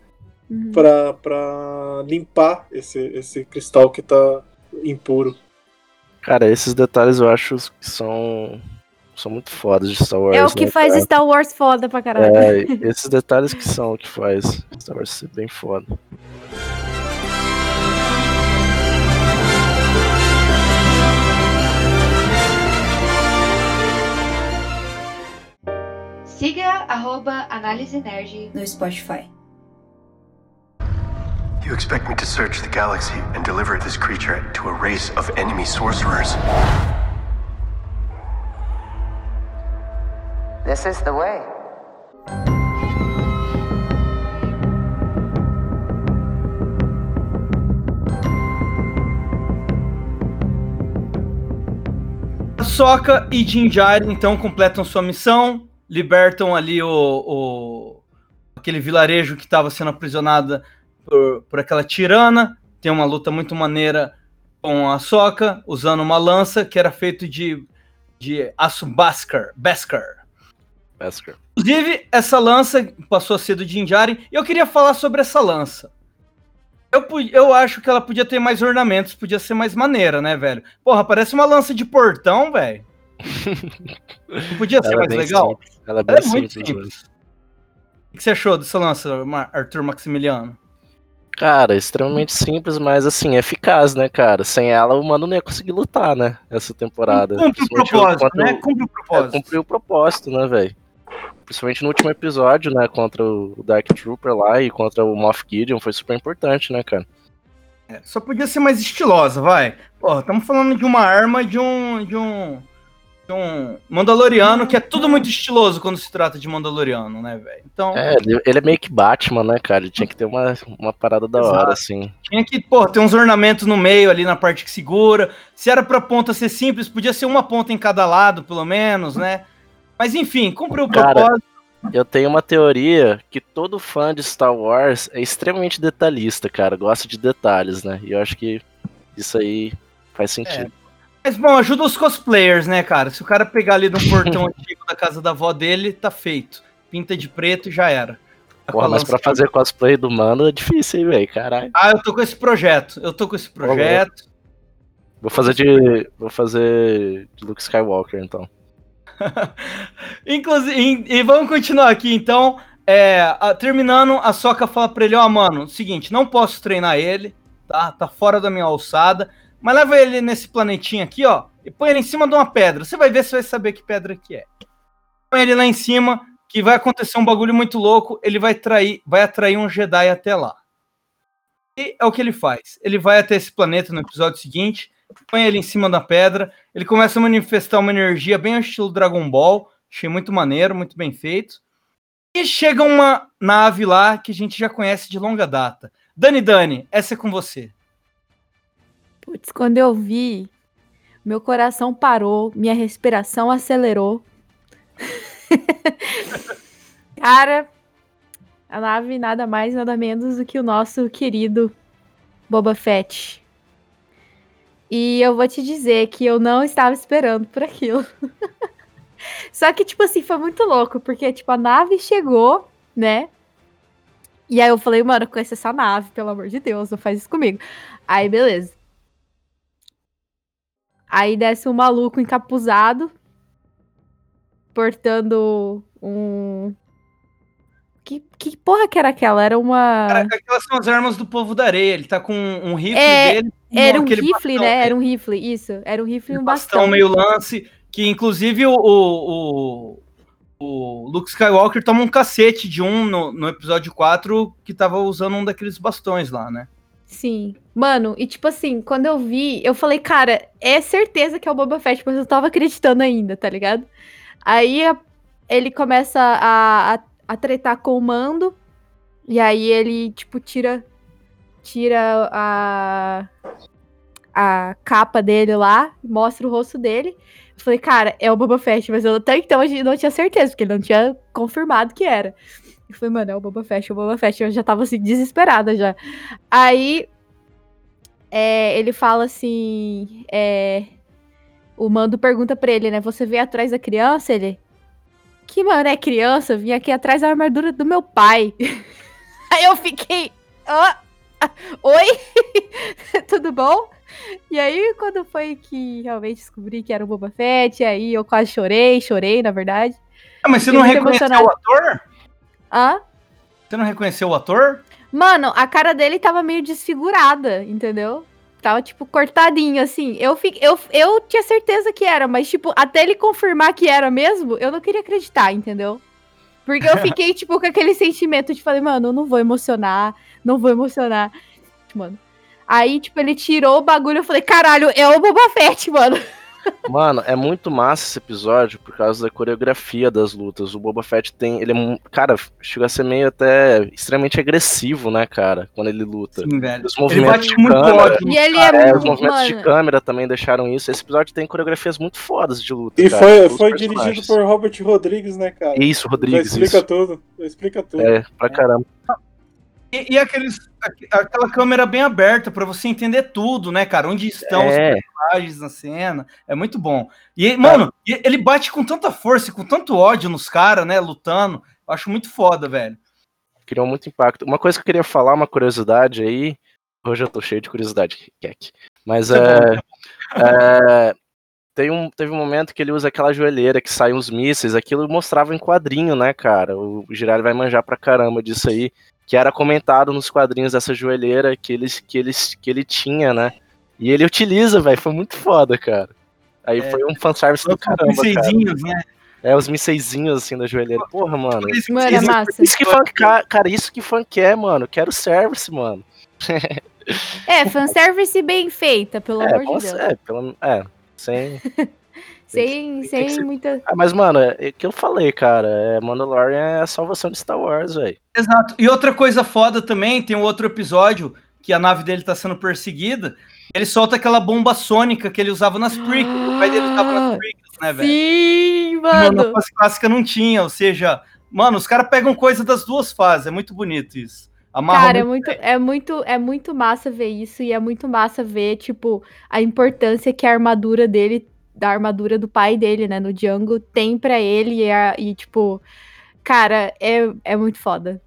Uhum. pra para limpar esse, esse cristal que tá impuro. Cara, esses detalhes eu acho que são, são muito fodas de Star Wars. É o que né, faz cara? Star Wars foda pra caralho. É, esses detalhes que são o que faz Star Wars ser bem foda. Siga arroba Análise Nerd No Spotify. You expect me to search the galaxy and deliver this creature to a race of enemy sorcerers? This is the way. Soca e Jinjari então completam sua missão, libertam ali o, o- aquele vilarejo que estava sendo aprisionada por, por aquela tirana. Tem uma luta muito maneira com a Soca, usando uma lança que era feito de, de aço Baskar. Baskar. Wesker. Inclusive, essa lança passou a ser do Jinjari. E eu queria falar sobre essa lança. Eu, eu acho que ela podia ter mais ornamentos, podia ser mais maneira, né, velho? Porra, parece uma lança de portão, velho. Não [LAUGHS] podia ser Ela é mais bem legal? simples. Ela é bem Ela é muito simples. simples. O que você achou dessa lança, Arthur Maximiliano? Cara, extremamente simples, mas assim, eficaz, né, cara? Sem ela, o mano não ia conseguir lutar, né? Essa temporada. Cumpre o propósito, né? Cumpre o É, propósito. cumpriu o propósito, né, velho? Principalmente no último episódio, né, contra o Dark Trooper lá e contra o Moff Gideon, foi super importante, né, cara? É, Só podia ser mais estilosa, vai. Porra, estamos falando de uma arma de um. de um. de um Mandaloriano, que é tudo muito estiloso quando se trata de Mandaloriano, né, velho? Então, É, ele, ele é meio que Batman, né, cara? Ele tinha que ter uma, uma parada da Exato. hora, assim. tinha que, pô, ter uns ornamentos no meio ali na parte que segura. Se era pra ponta ser simples, podia ser uma ponta em cada lado, pelo menos, né? Mas enfim, cumpriu o propósito. Eu tenho uma teoria que todo fã de Star Wars é extremamente detalhista, cara. Gosta de detalhes, né? E eu acho que isso aí faz sentido. Mas bom, ajuda os cosplayers, né, cara? Se o cara pegar ali um portão [LAUGHS] antigo da casa da avó dele, tá feito. Pinta de preto e já era. Tá Porra, mas pra fazer cosplay do mano é difícil, hein, velho? Caralho. Ah, eu tô com esse projeto. Eu tô com esse projeto. Vou fazer de. Vou fazer de Luke Skywalker, então. [LAUGHS] Inclusive, e, vamos continuar aqui, então. É, a- terminando, a Soca fala pra ele, ó, mano, seguinte, não posso treinar ele, tá? Tá fora da minha alçada. Mas leva ele nesse planetinho aqui, ó, e põe ele em cima de uma pedra. Você vai ver, você vai saber que pedra que é. Põe ele lá em cima, que vai acontecer um bagulho muito louco. Ele vai trair, vai atrair um Jedi até lá. E é o que ele faz. Ele vai até esse planeta no episódio seguinte, põe ele em cima da pedra, ele começa a manifestar uma energia bem ao estilo Dragon Ball. Achei muito maneiro, muito bem feito. E chega uma nave lá que a gente já conhece de longa data. Dani Dani, essa é com você. Putz, quando eu vi, meu coração parou, minha respiração acelerou. [LAUGHS] Cara, a nave nada mais, nada menos do que o nosso querido Boba Fett. E eu vou te dizer que eu não estava esperando por aquilo. [LAUGHS] Só que, tipo assim, foi muito louco, porque, tipo, a nave chegou, né? E aí eu falei, mano, conhece essa nave, pelo amor de Deus, não faz isso comigo. Aí, beleza. Aí desce um maluco encapuzado, portando um. Que, que porra que era aquela? Era uma. Cara, aquelas são as armas do povo da areia. Ele tá com um rifle É, dele. Era um rifle, bastão, né? Era um rifle, isso. Era um rifle e um bastão bastão. meio lance. Que inclusive o, o, o, Luke Skywalker toma um cacete de um no, no episódio 4 que tava usando um daqueles bastões lá, né? Sim. Mano, e tipo assim, quando eu vi, eu falei, cara, é certeza que é o Boba Fett, mas eu tava acreditando ainda, tá ligado? Aí ele começa a, a, a tretar com o mando, e aí ele, tipo, tira, tira a, a capa dele lá, mostra o rosto dele. Eu falei, cara, é o Boba Fett, mas eu até então eu não tinha certeza, porque ele não tinha confirmado que era. Eu falei, mano, é o Boba Fett, é o Boba Fett. Eu já tava assim, desesperada já. Aí é, ele fala assim: é, o mando pergunta pra ele, né? Você veio atrás da criança? Ele. Que mano é criança? Eu vim aqui atrás da armadura do meu pai. [LAUGHS] Aí eu fiquei. "Hã? Oi? [LAUGHS] Tudo bom? E aí, quando foi que realmente descobri que era o Boba Fett, aí eu quase chorei, chorei, na verdade. Ah, mas você Fiquei não reconheceu emocionada. o ator? Hã? Você não reconheceu o ator? Mano, a cara dele tava meio desfigurada, entendeu? Tava, tipo, cortadinho, assim. Eu, fi... eu, eu tinha certeza que era, mas, tipo, até ele confirmar que era mesmo, eu não queria acreditar, entendeu? Porque eu [LAUGHS] fiquei, tipo, com aquele sentimento de falei, mano, eu não vou emocionar, não vou emocionar. Mano. Aí, tipo, ele tirou o bagulho, eu falei, caralho, é o Boba Fett, mano. Mano, é muito massa esse episódio por causa da coreografia das lutas. O Boba Fett tem. Ele é. Cara, chega a ser meio até extremamente agressivo, né, cara? Quando ele luta. Sim, velho. Os Ele movimentos bate de muito câmera. ódio. E ele É, é os muito, movimentos de mano. câmera também deixaram isso. Esse episódio tem coreografias muito fodas de luta. E cara, foi, os foi dirigido por Robert Rodrigues, né, cara? Isso, Já Rodrigues. explica Isso. tudo. já Explica tudo. É, pra caramba. E, e aqueles, aqu- aquela câmera bem aberta pra você entender tudo, né, cara? Onde estão os É, personagens na cena. É muito bom. E, mano, e ele bate com tanta força e com tanto ódio nos caras, né, lutando. Eu acho muito foda, velho. criou muito impacto. Uma coisa que eu queria falar, uma curiosidade aí. Hoje eu tô cheio de curiosidade, Kek. Mas Isso é é. é, tem um, teve um momento que ele usa aquela joelheira que sai uns mísseis, aquilo mostrava em quadrinho, né, cara? O Girardi vai manjar pra caramba disso aí. Que era comentado nos quadrinhos dessa joelheira que, eles, que, eles, que ele tinha, né? E ele utiliza, velho. Foi muito foda, cara. Aí É. foi um fanservice do caramba, cara. mísseizinhos, né? É, os mísseizinhos assim da joelheira. Porra, mano. Mano, é massa. Isso que ca- cara, isso que fã quer, mano. Quero service, mano. É, fanservice bem feita, pelo É, amor de Deus. é, pelo, é, sem. Sem, sem ser- muita. Ah, mas, mano, é o que eu falei, cara. É, Mandalorian é a salvação de Star Wars, velho. Exato. E outra coisa foda também, tem um outro episódio que a nave dele tá sendo perseguida. Ele solta aquela bomba sônica que ele usava nas prequels. O pai dele usava nas prequels, né, velho? Sim, E Na mano. fase clássica não tinha, ou seja, mano, os caras pegam coisa das duas fases. É muito bonito isso. Amarra Cara, é muito muito, é muito, é muito massa ver isso e é muito massa ver, tipo, a importância que a armadura dele, da armadura do pai dele, né, no Django, tem pra ele e, a- e, tipo, cara, é, é muito foda.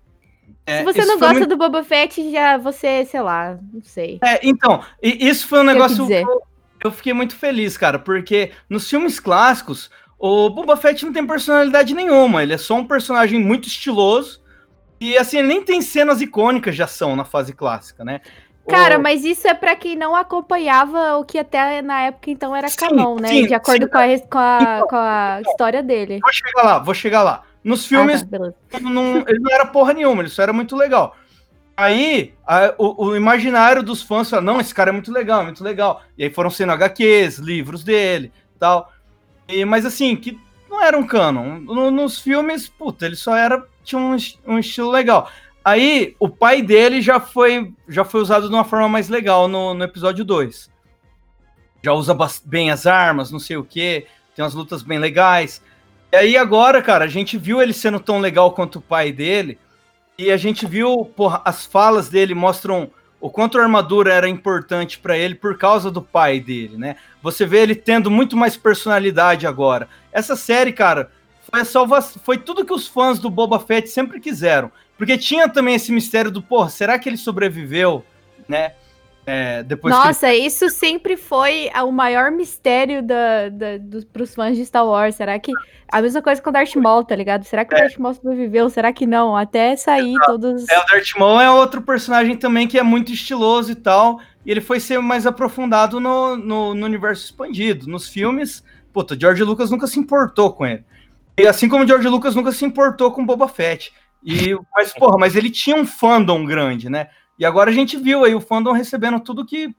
É, Se você não gosta muito- do Boba Fett, já você, sei lá, não sei. É, então, isso foi um negócio que eu, eu fiquei muito feliz, cara, porque nos filmes clássicos, o Boba Fett não tem personalidade nenhuma, ele é só um personagem muito estiloso, e assim, ele nem tem cenas icônicas de ação na fase clássica, né? Cara, mas isso é pra quem não acompanhava o que até na época então era Sim, canon, né? sim, de acordo sim. com, a, com, a, Então, com a história dele. Vou chegar lá, vou chegar lá. Nos filmes, Ah, tá, não, ele não era porra nenhuma, ele só era muito legal. Aí, a- o, o imaginário dos fãs fala, não, esse cara é muito legal, é muito legal. E aí foram sendo HQs, livros dele tal. E, mas assim, que não era um canon. No- nos filmes, puta, ele só era. tinha um, um estilo legal. Aí, o pai dele já foi, já foi usado de uma forma mais legal no, no episódio 2. Já usa bem as armas, não sei o que, tem umas lutas bem legais. E aí agora, cara, a gente viu ele sendo tão legal quanto o pai dele, e a gente viu, porra, as falas dele mostram o quanto a armadura era importante pra ele por causa do pai dele, né? Você vê ele tendo muito mais personalidade agora. Essa série, cara, foi a foi tudo que os fãs do Boba Fett sempre quiseram, porque tinha também esse mistério do, porra, será que ele sobreviveu, né? É, depois que Nossa, isso sempre foi o maior mistério da, da, dos, pros fãs de Star Wars. Será que. A mesma coisa com o Darth Maul, tá ligado? Será que o Darth Maul sobreviveu? Será que não? Até sair todos. É, o Darth Maul é outro personagem também que é muito estiloso e tal. E ele foi ser mais aprofundado no, no, no universo expandido. Nos filmes, puta, George Lucas nunca se importou com ele. E assim como George Lucas nunca se importou com Boba Fett. E, mas, porra, mas ele tinha um fandom grande, né? E agora a gente viu aí o fandom recebendo tudo que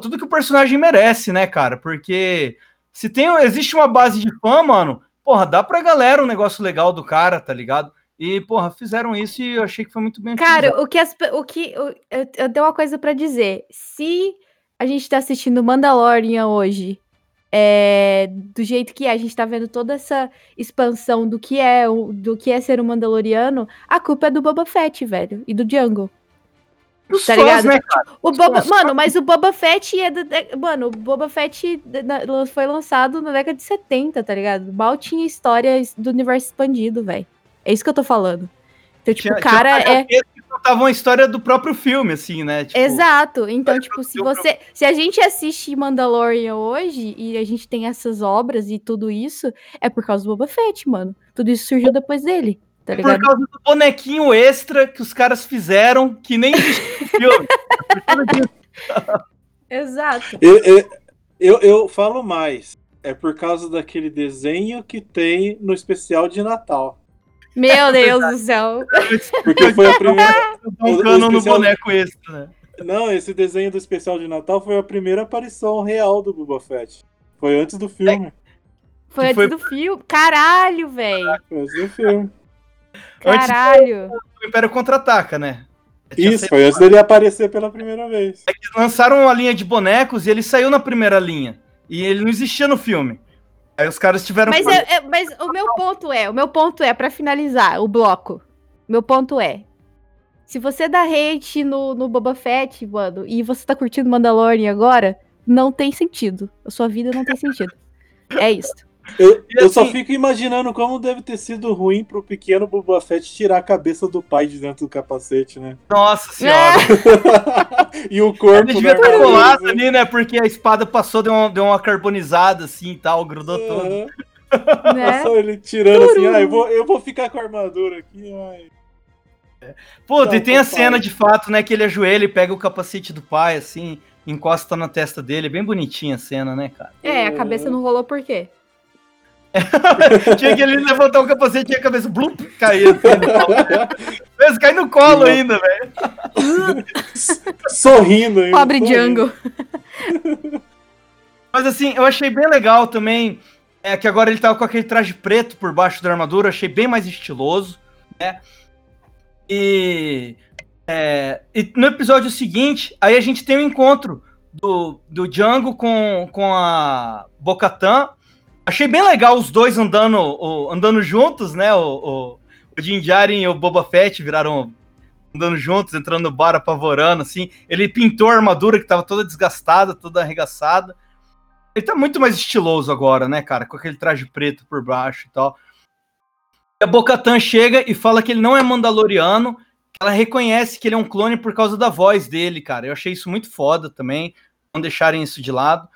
tudo que o personagem merece, né, cara? Porque se tem existe uma base de fã, mano, porra, dá pra galera um negócio legal do cara, tá ligado? E, porra, fizeram isso e eu achei que foi muito bem Cara, o que as, o que o- eu, eu tenho uma coisa pra dizer. Se a gente tá assistindo Mandalorian hoje, é, do jeito que é, a gente tá vendo toda essa expansão do que é do que é ser um Mandaloriano, a culpa é do Boba Fett, velho, e do Django. Os tá fãs, ligado? né? O Os Boba, fãs. mano, mas o Boba Fett é da, de- mano, o Boba Fett foi lançado na década de 70, tá ligado? Mal tinha histórias do universo expandido, velho. É isso que eu tô falando. Então, tipo, Tinha- o cara é contavam a história do próprio filme, assim, né? Tipo, Exato. Então, tipo, se você. Se a gente assiste Mandalorian hoje e a gente tem essas obras e tudo isso, é por causa do Boba Fett, mano. Tudo isso surgiu depois dele, tá Por ligado? causa do bonequinho extra que os caras fizeram, que nem existe no filme. Por. [LAUGHS] Exato. Eu, eu, eu, eu falo mais. É por causa daquele desenho que tem no especial de Natal. Meu [LAUGHS] Deus do céu. Porque foi a [LAUGHS] primeira. [LAUGHS] Um cano no boneco extra, né? Não, esse desenho do especial de Natal foi a primeira aparição real do Boba Fett. Foi antes do filme. Foi Que antes foi- do filme. Caralho, velho. Foi antes do filme. Antes Caralho. O Império Contra-Ataca, né? Isso, foi antes dele aparecer pela primeira vez. Eles lançaram uma linha de bonecos e ele saiu na primeira linha. E ele não existia no filme. Aí os caras tiveram Mas, é- é- mas o meu ponto é, o meu ponto é, pra finalizar o bloco, meu ponto é, se você dá hate no, no Boba Fett, mano, e você tá curtindo Mandalorian agora, não tem sentido. A sua vida não tem sentido. É isso. Eu, eu só assim- fico imaginando como deve ter sido ruim pro pequeno Boba Fett tirar a cabeça do pai de dentro do capacete, né? Nossa senhora. [LAUGHS] e o corpo. Ele devia da ter armadura, colado né? ali, né? Porque a espada passou, deu uma, deu uma carbonizada assim e tal, grudou todo. Aham. [LAUGHS] Né? Só ele tirando assim, ah, eu vou, eu vou ficar com a armadura aqui, ai. Pô, Não, e tem a cena de fato, né? Que ele ajoelha e pega o capacete do pai, assim, encosta na testa dele. Bem bonitinha a cena, né, cara? É, a cabeça não rolou por quê? [LAUGHS] Tinha que ele levantar o capacete e a cabeça blum, caía. Assim, Mas cai no colo ainda, velho. Sorrindo ainda. Pobre sorrindo. Django. Mas assim, eu achei bem legal também. É que agora ele tava com aquele traje preto por baixo da armadura, achei bem mais estiloso, né? E, é, e no episódio seguinte, aí a gente tem o encontro do, do Django com, com a Bocatan. Achei bem legal os dois andando, o- andando juntos, né? O, o, o e o Boba Fett viraram andando juntos, entrando no bar apavorando, assim. Ele pintou a armadura que tava toda desgastada, toda arregaçada. Ele tá muito mais estiloso agora, né, cara? Com aquele traje preto por baixo e tal. E a Bocatan chega e fala que ele não é mandaloriano, ela reconhece que ele é um clone por causa da voz dele, cara. Eu achei isso muito foda também, não deixarem isso de lado.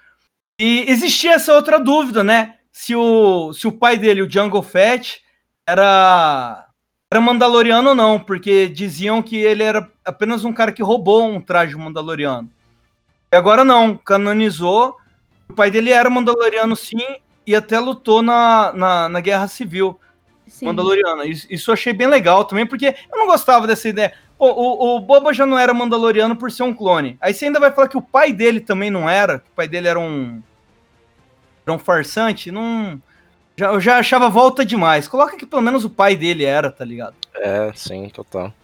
E existia essa outra dúvida, né? Se o, se o pai dele, o Jungle Fett, era, era mandaloriano ou não, porque diziam que ele era apenas um cara que roubou um traje mandaloriano. E agora não, canonizou. O pai dele era mandaloriano sim, e até lutou na, na, na Guerra Civil Sim. mandaloriana. Isso, isso eu achei bem legal também, porque eu não gostava dessa ideia. Pô, o, o Boba já não era mandaloriano por ser um clone. Aí você ainda vai falar que o pai dele também não era, que o pai dele era um. Era um farsante. Não. Já, eu já achava volta demais. Coloca que pelo menos o pai dele era, tá ligado? É, sim, total.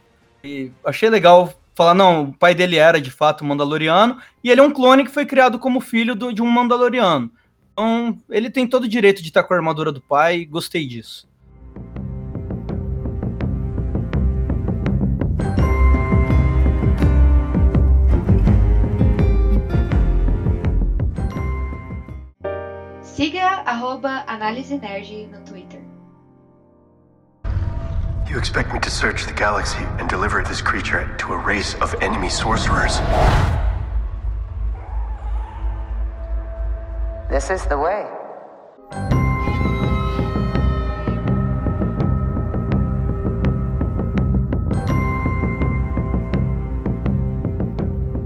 E achei legal falar, não, o pai dele era de fato mandaloriano, e ele é um clone que foi criado como filho do- de um mandaloriano. Então, ele tem todo o direito de estar com a armadura do pai, gostei disso. Siga arroba Análise Nerd no Twitter. You expect me to search the galaxy and deliver this creature to a race of enemy sorcerers? This is the way.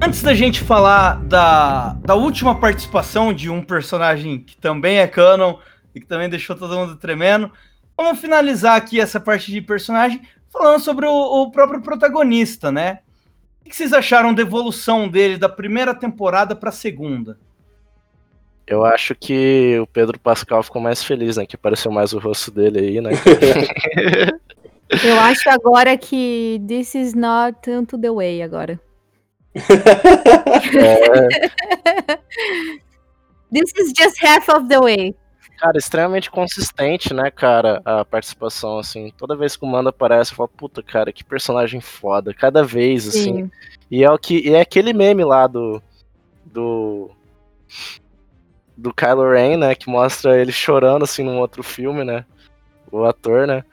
Antes da gente falar da, da última participação de um personagem que também é canon e que também deixou todo mundo tremendo, vamos finalizar aqui essa parte de personagem falando sobre o, o próprio protagonista, né? O que vocês acharam da evolução dele da primeira temporada para a segunda? Eu acho que o Pedro Pascal ficou mais feliz, né? Que apareceu mais o rosto dele aí, né? [LAUGHS] [LAUGHS] Eu acho agora que this is not tanto the way agora. É, [LAUGHS] This is just half of the way. cara, extremamente consistente, né, cara, a participação, assim. Toda vez que o Mando aparece, eu falo, puta, cara, que personagem foda. Cada vez, assim. Sim. E é o que e é aquele meme lá do do do Kylo Ren, né, que mostra ele chorando assim num outro filme, né? O ator, né?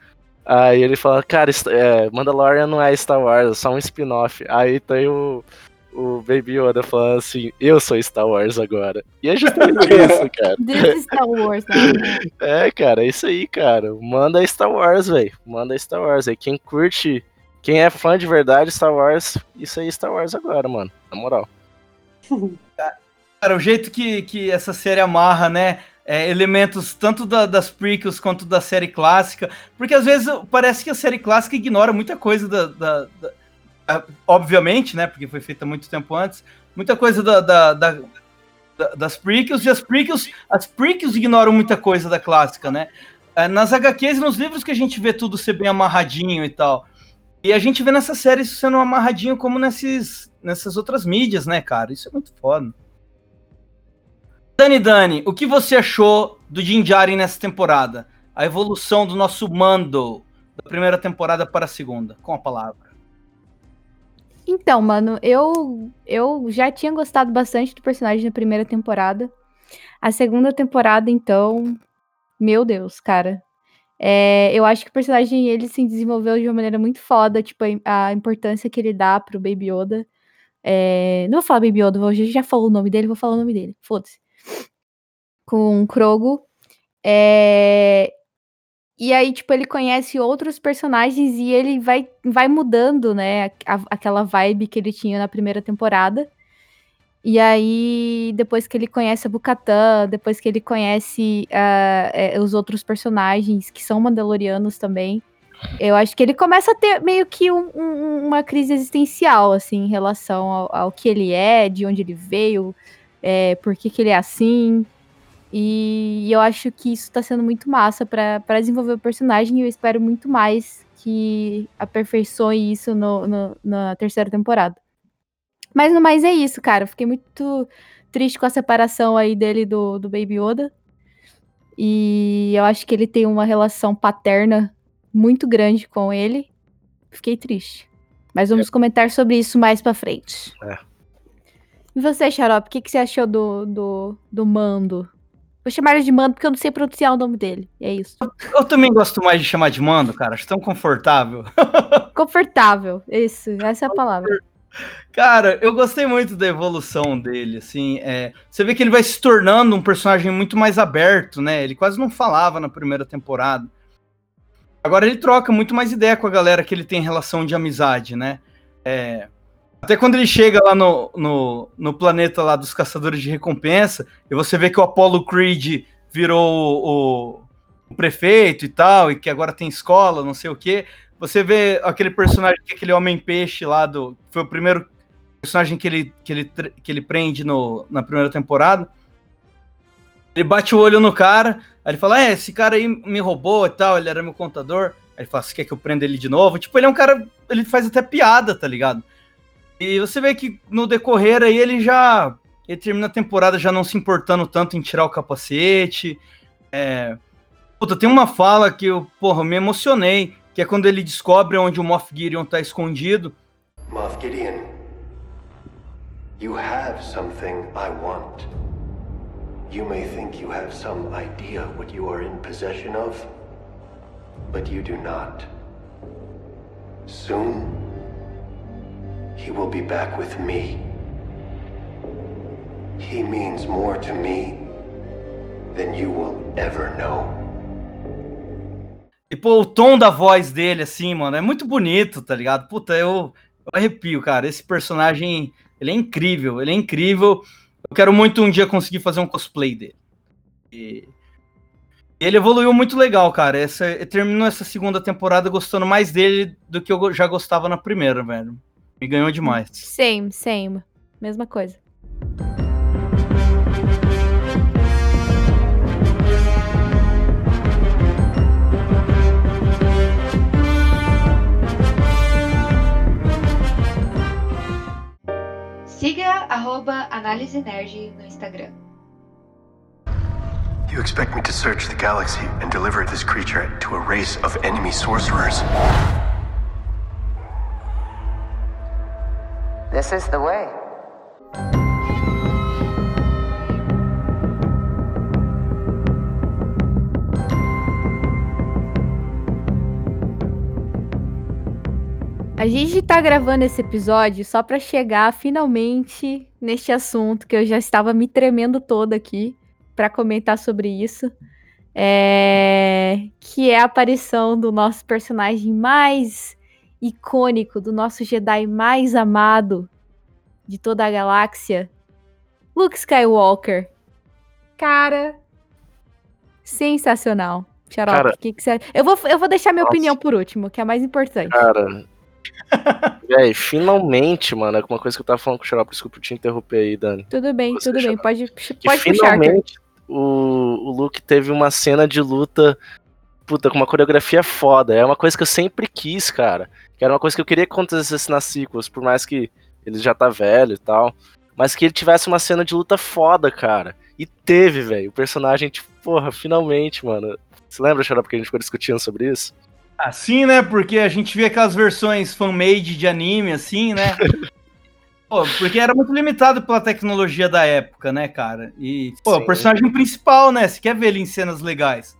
Aí ele fala, cara, é, Mandalorian não é Star Wars, é só um spin-off. Aí tem o, o Baby Yoda falando assim, eu sou Star Wars agora. E é justamente [LAUGHS] isso, cara. This Star Wars, né? [LAUGHS] É, cara, é isso aí, cara. Manda Star Wars, velho. Manda Star Wars. Aí quem curte, quem é fã de verdade Star Wars, isso aí é Star Wars agora, mano. Na moral. [LAUGHS] Cara, o jeito que, que essa série amarra, né? É, elementos tanto da- das prequels quanto da série clássica. Porque às vezes parece que a série clássica ignora muita coisa da. da- da- obviamente, né? Porque foi feita muito tempo antes. Muita coisa da- das prequels. E as prequels, as prequels ignoram muita coisa da clássica, né? É, nas HQs e nos livros que a gente vê tudo ser bem amarradinho e tal. E a gente vê nessa série isso sendo amarradinho como nesses, nessas outras mídias, né, cara? Isso é muito foda. Dani Dani, o que você achou do Din Djarin nessa temporada? A evolução do nosso Mando da primeira temporada para a segunda, com a palavra. Então, mano, eu, eu já tinha gostado bastante do personagem na primeira temporada. A segunda temporada, então, meu Deus, cara. É, eu acho que o personagem ele se desenvolveu de uma maneira muito foda, tipo, a, a importância que ele dá pro Baby Yoda. É, não vou falar Baby Yoda, gente já falou o nome dele, vou falar o nome dele, foda-se. Com o Krogo. É, e aí, tipo, ele conhece outros personagens e ele vai, vai mudando, né? a- aquela vibe que ele tinha na primeira temporada. E aí, depois que ele conhece a Bukatan, depois que ele conhece ah, é, os outros personagens que são mandalorianos também, eu acho que ele começa a ter meio que um- um- uma crise existencial, assim, em relação ao, ao que ele é, de onde ele veio, é, por que, que ele é assim. E eu acho que isso tá sendo muito massa pra desenvolver o personagem e eu espero muito mais que aperfeiçoe isso no, no- na terceira temporada. Mas no mais é isso, cara. Eu Fiquei muito triste com a separação aí dele do, do Baby Yoda. E eu acho que ele tem uma relação paterna muito grande com ele. Fiquei triste. Mas vamos comentar sobre isso mais pra frente. É. E você, Xarope, o que, que você achou do, do, do Mando? Vou chamar ele de Mando porque eu não sei pronunciar o nome dele. É isso. Eu também gosto mais de chamar de Mando, cara. Acho tão confortável. [LAUGHS] Confortável. Isso, essa é a palavra. Cara, eu gostei muito da evolução dele, assim, é, você vê que ele vai se tornando um personagem muito mais aberto, né, ele quase não falava na primeira temporada. Agora ele troca muito mais ideia com a galera que ele tem relação de amizade, né, É, até quando ele chega lá no, no, no planeta lá dos caçadores de recompensa, e você vê que o Apollo Creed virou o, o prefeito e tal, e que agora tem escola, não sei o quê, você vê aquele personagem, é aquele homem-peixe lá do. Foi o primeiro personagem que ele, que ele, que ele prende no, na primeira temporada. Ele bate o olho no cara, aí ele fala: É, esse cara aí me roubou e tal, ele era meu contador. Aí ele fala: Você quer que eu prenda ele de novo? Tipo, ele é um cara. Ele faz até piada, tá ligado? E você vê que no decorrer aí ele já. Ele termina a temporada já não se importando tanto em tirar o capacete. É, Puta, tem uma fala que eu, porra, me emocionei, que é quando ele descobre onde o Moff Gideon tá escondido. Moff Gideon, you have something I want. You may think you have some idea what you are in possession of, but you do not. Soon, he will be back with me. He means more to me than you will ever know. E, pô, o tom da voz dele, assim, mano, é muito bonito, tá ligado? Puta, eu, eu arrepio, cara. Esse personagem, ele é incrível, ele é incrível. Eu quero muito um dia conseguir fazer um cosplay dele. E ele evoluiu muito legal, cara. Essa, terminou essa segunda temporada gostando mais dele do que eu já gostava na primeira, velho. Me ganhou demais. Same, same. Mesma coisa. Siga arroba Análise Nerd no Instagram. You expect me to search the galaxy and deliver this creature to a race of enemy sorcerers? This is the way. A gente tá gravando esse episódio só pra chegar finalmente neste assunto que eu já estava me tremendo toda aqui pra comentar sobre isso. É... Que é a aparição do nosso personagem mais icônico, do nosso Jedi mais amado de toda a galáxia, Luke Skywalker. Cara, sensacional. Xarope, Cara- o que, que você... Eu vou, eu vou deixar minha Nossa. opinião por último, que é a mais importante. Cara. [LAUGHS] Véi, finalmente, mano, é uma coisa que eu tava falando com o Xarope, desculpa te interromper aí, Dani. Tudo bem, Você tudo bem. Pode, Que pode puxar, finalmente o, o Luke teve uma cena de luta, puta, com uma coreografia foda. É uma coisa que eu sempre quis, cara. Que era uma coisa que eu queria que acontecesse nas sequels, por mais que ele já tá velho e tal. Mas que ele tivesse uma cena de luta foda, cara. E teve, velho. O personagem, tipo, porra, finalmente, mano. Você lembra, Xarope, que a gente ficou discutindo sobre isso? Assim, né? Porque a gente vê aquelas versões fan-made de anime, assim, né? [LAUGHS] Pô, porque era muito limitado pela tecnologia da época, né, cara? E, pô, Sim. o personagem principal, né? Você quer ver ele em cenas legais.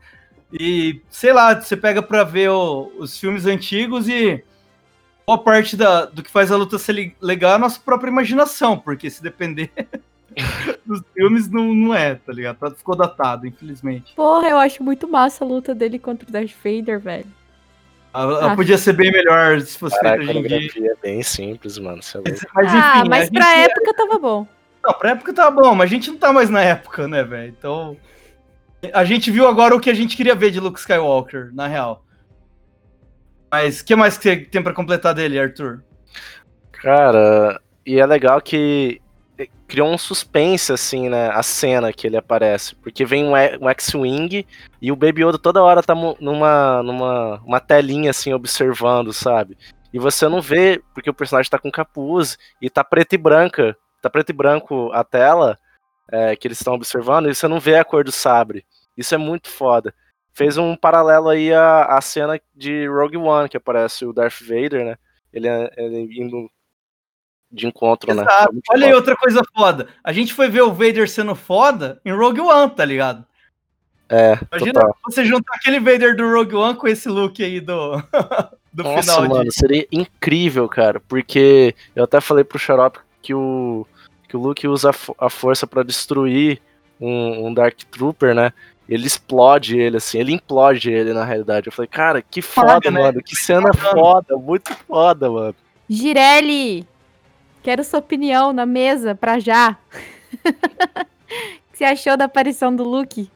E, sei lá, você pega pra ver o- os filmes antigos e boa parte da, do que faz a luta ser legal é a nossa própria imaginação, porque se depender [LAUGHS] dos filmes, não, não é, tá ligado? Tá- Ficou datado, infelizmente. Porra, eu acho muito massa a luta dele contra o Darth Vader, velho. Ela, Ah. podia ser bem melhor se fosse feita hoje em dia. é bem simples, mano. É. Mas, ah, enfim, mas a pra gente- época tava bom. Não, pra época tá bom, mas a gente não tá mais na época, né, velho? Então. A gente viu agora o que a gente queria ver de Luke Skywalker, na real. Mas o que mais que tem pra completar dele, Arthur? Cara, e é legal que criou um suspense, assim, né? A cena que ele aparece. Porque vem um, um X-Wing e o Baby Yoda toda hora tá numa, numa uma telinha, assim, observando, sabe? E você não vê, porque o personagem tá com capuz e tá preto e branca. Tá preto e branco a tela é, que eles estão observando e você não vê a cor do sabre. Isso é muito foda. Fez um paralelo aí à, à cena de Rogue One, que aparece o Darth Vader, né? Ele, ele indo de encontro, né? Exato. É muito Olha aí outra coisa foda. A gente foi ver o Vader sendo foda em Rogue One, tá ligado? É, Imagina total. você juntar aquele Vader do Rogue One com esse look aí do, [LAUGHS] do Nossa, final mano, de. seria incrível, cara, porque eu até falei pro Xarope que o, que o Luke usa a fo- a força pra destruir um, um Dark Trooper, né? Ele explode ele, assim, ele implode ele na realidade. Eu falei, cara, que foda, Foda, né? mano, que cena foda, muito foda, mano. Girelli, quero sua opinião na mesa pra já. [LAUGHS] O que você achou da aparição do Luke?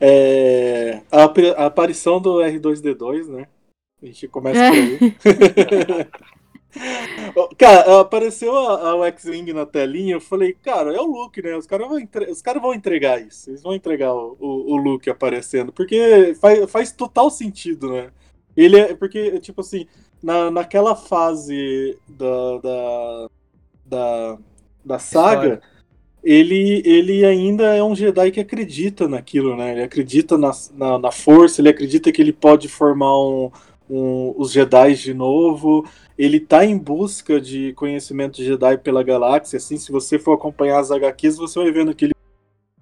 É, a, a aparição do R2D2, né? A gente começa por aí. [LAUGHS] [LAUGHS] Cara, apareceu a, a- X-Wing na telinha, eu falei, cara, é o Luke, né? Os caras vão, entre- os caras vão entregar isso. Eles vão entregar o, o, o Luke aparecendo, porque faz, faz total sentido, né? Ele é. Porque, tipo assim, na, naquela fase da, da, da, da saga, História. ele, ele ainda é um Jedi que acredita naquilo, né? Ele acredita na, na, na força, ele acredita que ele pode formar um, um- os Jedi de novo. Ele tá em busca de conhecimento Jedi pela galáxia. Assim, se você for acompanhar as HQs, você vai vendo que ele,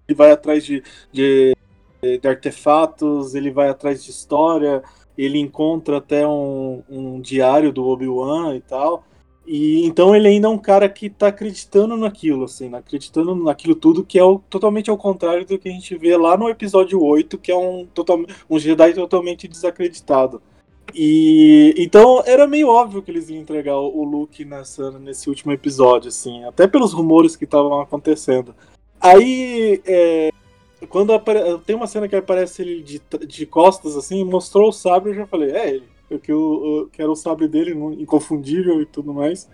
ele vai atrás de, de, de artefatos, ele vai atrás de história, ele encontra até um, um diário do Obi-Wan e tal. E então ele ainda é um cara que tá acreditando naquilo, assim, né? acreditando naquilo tudo, que é o, totalmente ao contrário do que a gente vê lá no episódio 8, que é um, total, um Jedi totalmente desacreditado. E então era meio óbvio que eles iam entregar o, o Luke nessa, nesse último episódio, assim, até pelos rumores que estavam acontecendo. Aí, é, quando apare... tem uma cena que aparece ele de, de costas, assim, mostrou o sabre, eu já falei, é ele que, eu, que era o sabre dele, inconfundível e tudo mais.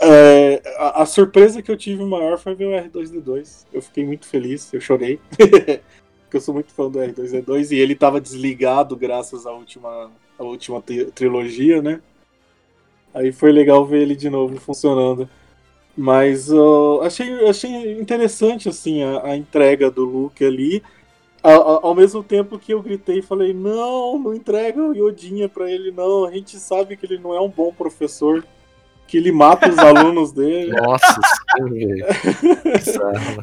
É, a, a, surpresa que eu tive maior foi ver o R2D2. Eu fiquei muito feliz, eu chorei. [LAUGHS] porque eu sou muito fã do R2D2 e ele estava desligado graças à última, à última trilogia, né? Aí foi legal ver ele de novo funcionando. Mas uh, achei, achei interessante assim a, a entrega do Luke ali ao, ao, mesmo tempo que eu gritei e falei, não, não entrega o Iodinha pra ele, não. A gente sabe que ele não é um bom professor, que ele mata os [LAUGHS] alunos dele. Nossa, sim,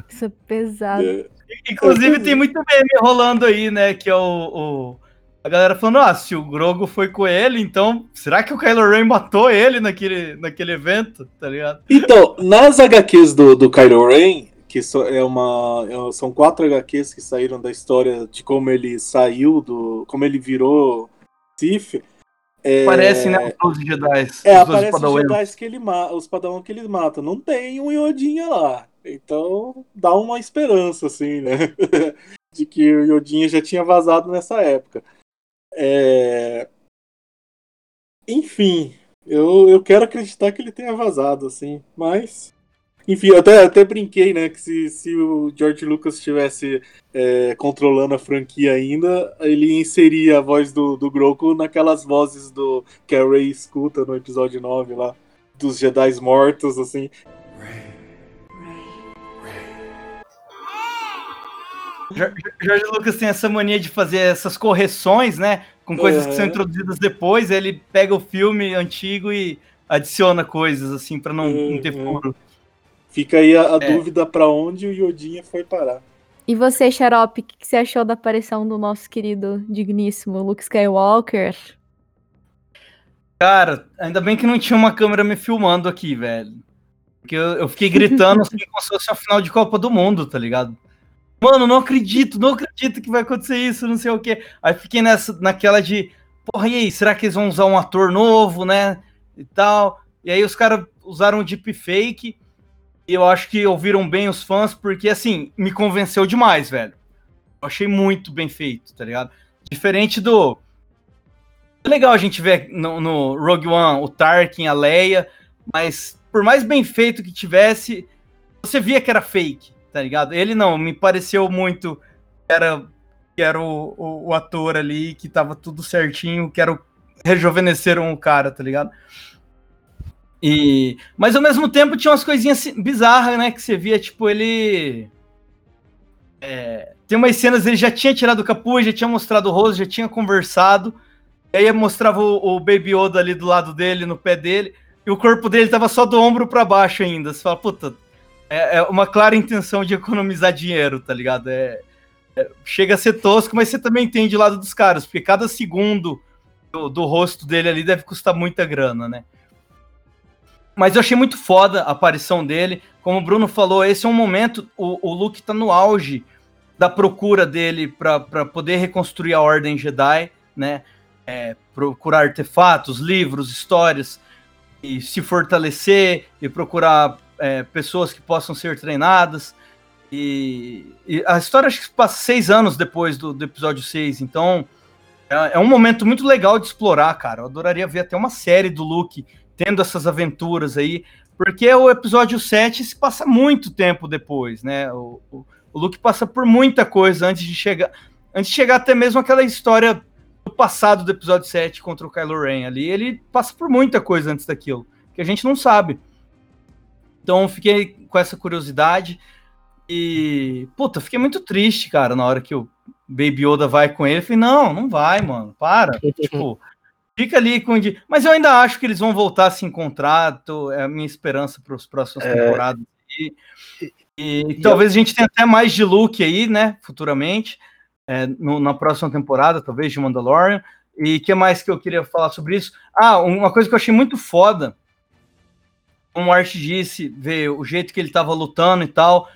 Isso é pesado. É. Inclusive, tem muito meme rolando aí, né? Que é o, o, A galera falando, ah, se o Grogo foi com ele, então será que o Kylo Ren matou ele naquele, naquele evento? Tá ligado? Então, nas HQs do, do Kylo Ren, que é uma é, são quatro HQs que saíram da história de como ele saiu do como ele virou Sith. É, Parece, né, os Jedi. É, aparece os Jedi que ele mata, os Padawan que ele mata. Não tem um Yodinha lá. Então dá uma esperança, assim, né? [LAUGHS] de que o Yodinha já tinha vazado nessa época. É... Enfim, eu, eu quero acreditar que ele tenha vazado, assim, mas enfim, eu até, até brinquei, né? Que se, se o George Lucas estivesse é, controlando a franquia ainda, ele inseria a voz do, do Grogu naquelas vozes do que a Rey escuta no episódio 9 lá, dos Jedi mortos, assim. George Lucas tem essa mania de fazer essas correções, né? Com coisas uhum. que são introduzidas depois. Ele pega o filme antigo e adiciona coisas, assim, para não, uhum. não ter furo. Fica aí a, a é. dúvida para onde o Yodinha foi parar. E você, Xarope, o que, que você achou da aparição do nosso querido digníssimo Luke Skywalker? Cara, ainda bem que não tinha uma câmera me filmando aqui, velho. Porque eu, eu fiquei gritando [LAUGHS] assim como se fosse a final de Copa do Mundo, tá ligado? Mano, não acredito, não acredito que vai acontecer isso, não sei o quê. Aí fiquei nessa, naquela de, porra, e aí, será que eles vão usar um ator novo, né? E tal. E aí os caras usaram o deepfake eu acho que ouviram bem os fãs, porque, assim, me convenceu demais, velho. Eu achei muito bem feito, tá ligado? Diferente do. É legal a gente ver no, no Rogue One o Tarkin, a Leia, mas por mais bem feito que tivesse, você via que era fake, tá ligado? Ele não, me pareceu muito era, que era o, o, o ator ali, que tava tudo certinho, que era o, rejuvenesceram o cara, tá ligado? E, mas ao mesmo tempo tinha umas coisinhas bizarras, né? Que você via, tipo, ele. É, tem umas cenas, ele já tinha tirado o capuz, já tinha mostrado o rosto, já tinha conversado. E aí mostrava o, o Baby Yoda ali do lado dele, no pé dele, e o corpo dele tava só do ombro para baixo ainda. Você fala, puta, é, é, uma clara intenção de economizar dinheiro, tá ligado? É, é, chega a ser tosco, mas você também entende o lado dos caras, porque cada segundo do, do rosto dele ali deve custar muita grana, né? Mas eu achei muito foda a aparição dele. Como o Bruno falou, esse é um momento. O, o Luke tá no auge da procura dele para poder reconstruir a Ordem Jedi, né? É, procurar artefatos, livros, histórias, e se fortalecer e procurar é, pessoas que possam ser treinadas. E, e, a história acho que passa seis anos depois do, do episódio 6, então é, é, um momento muito legal de explorar, cara. Eu adoraria ver até uma série do Luke tendo essas aventuras aí, porque o episódio 7 se passa muito tempo depois, né? O, o, o Luke passa por muita coisa antes de chegar, antes de chegar até mesmo aquela história do passado do episódio 7 contra o Kylo Ren ali, ele passa por muita coisa antes daquilo, que a gente não sabe. Então fiquei com essa curiosidade e, puta, fiquei muito triste, cara, na hora que o Baby Yoda vai com ele, eu falei, não, não vai, mano, para. [LAUGHS] tipo, Fica ali com. Mas eu ainda acho que eles vão voltar a se encontrar. Tô, é a minha esperança para os próximos é... temporadas. E, e, e, talvez eu... a gente tenha até mais de Luke aí, né? Futuramente. É, no, na próxima temporada, talvez, de Mandalorian. E o que mais que eu queria falar sobre isso? Ah, uma coisa que eu achei muito foda como o Art disse, ver o jeito que ele tava lutando e tal.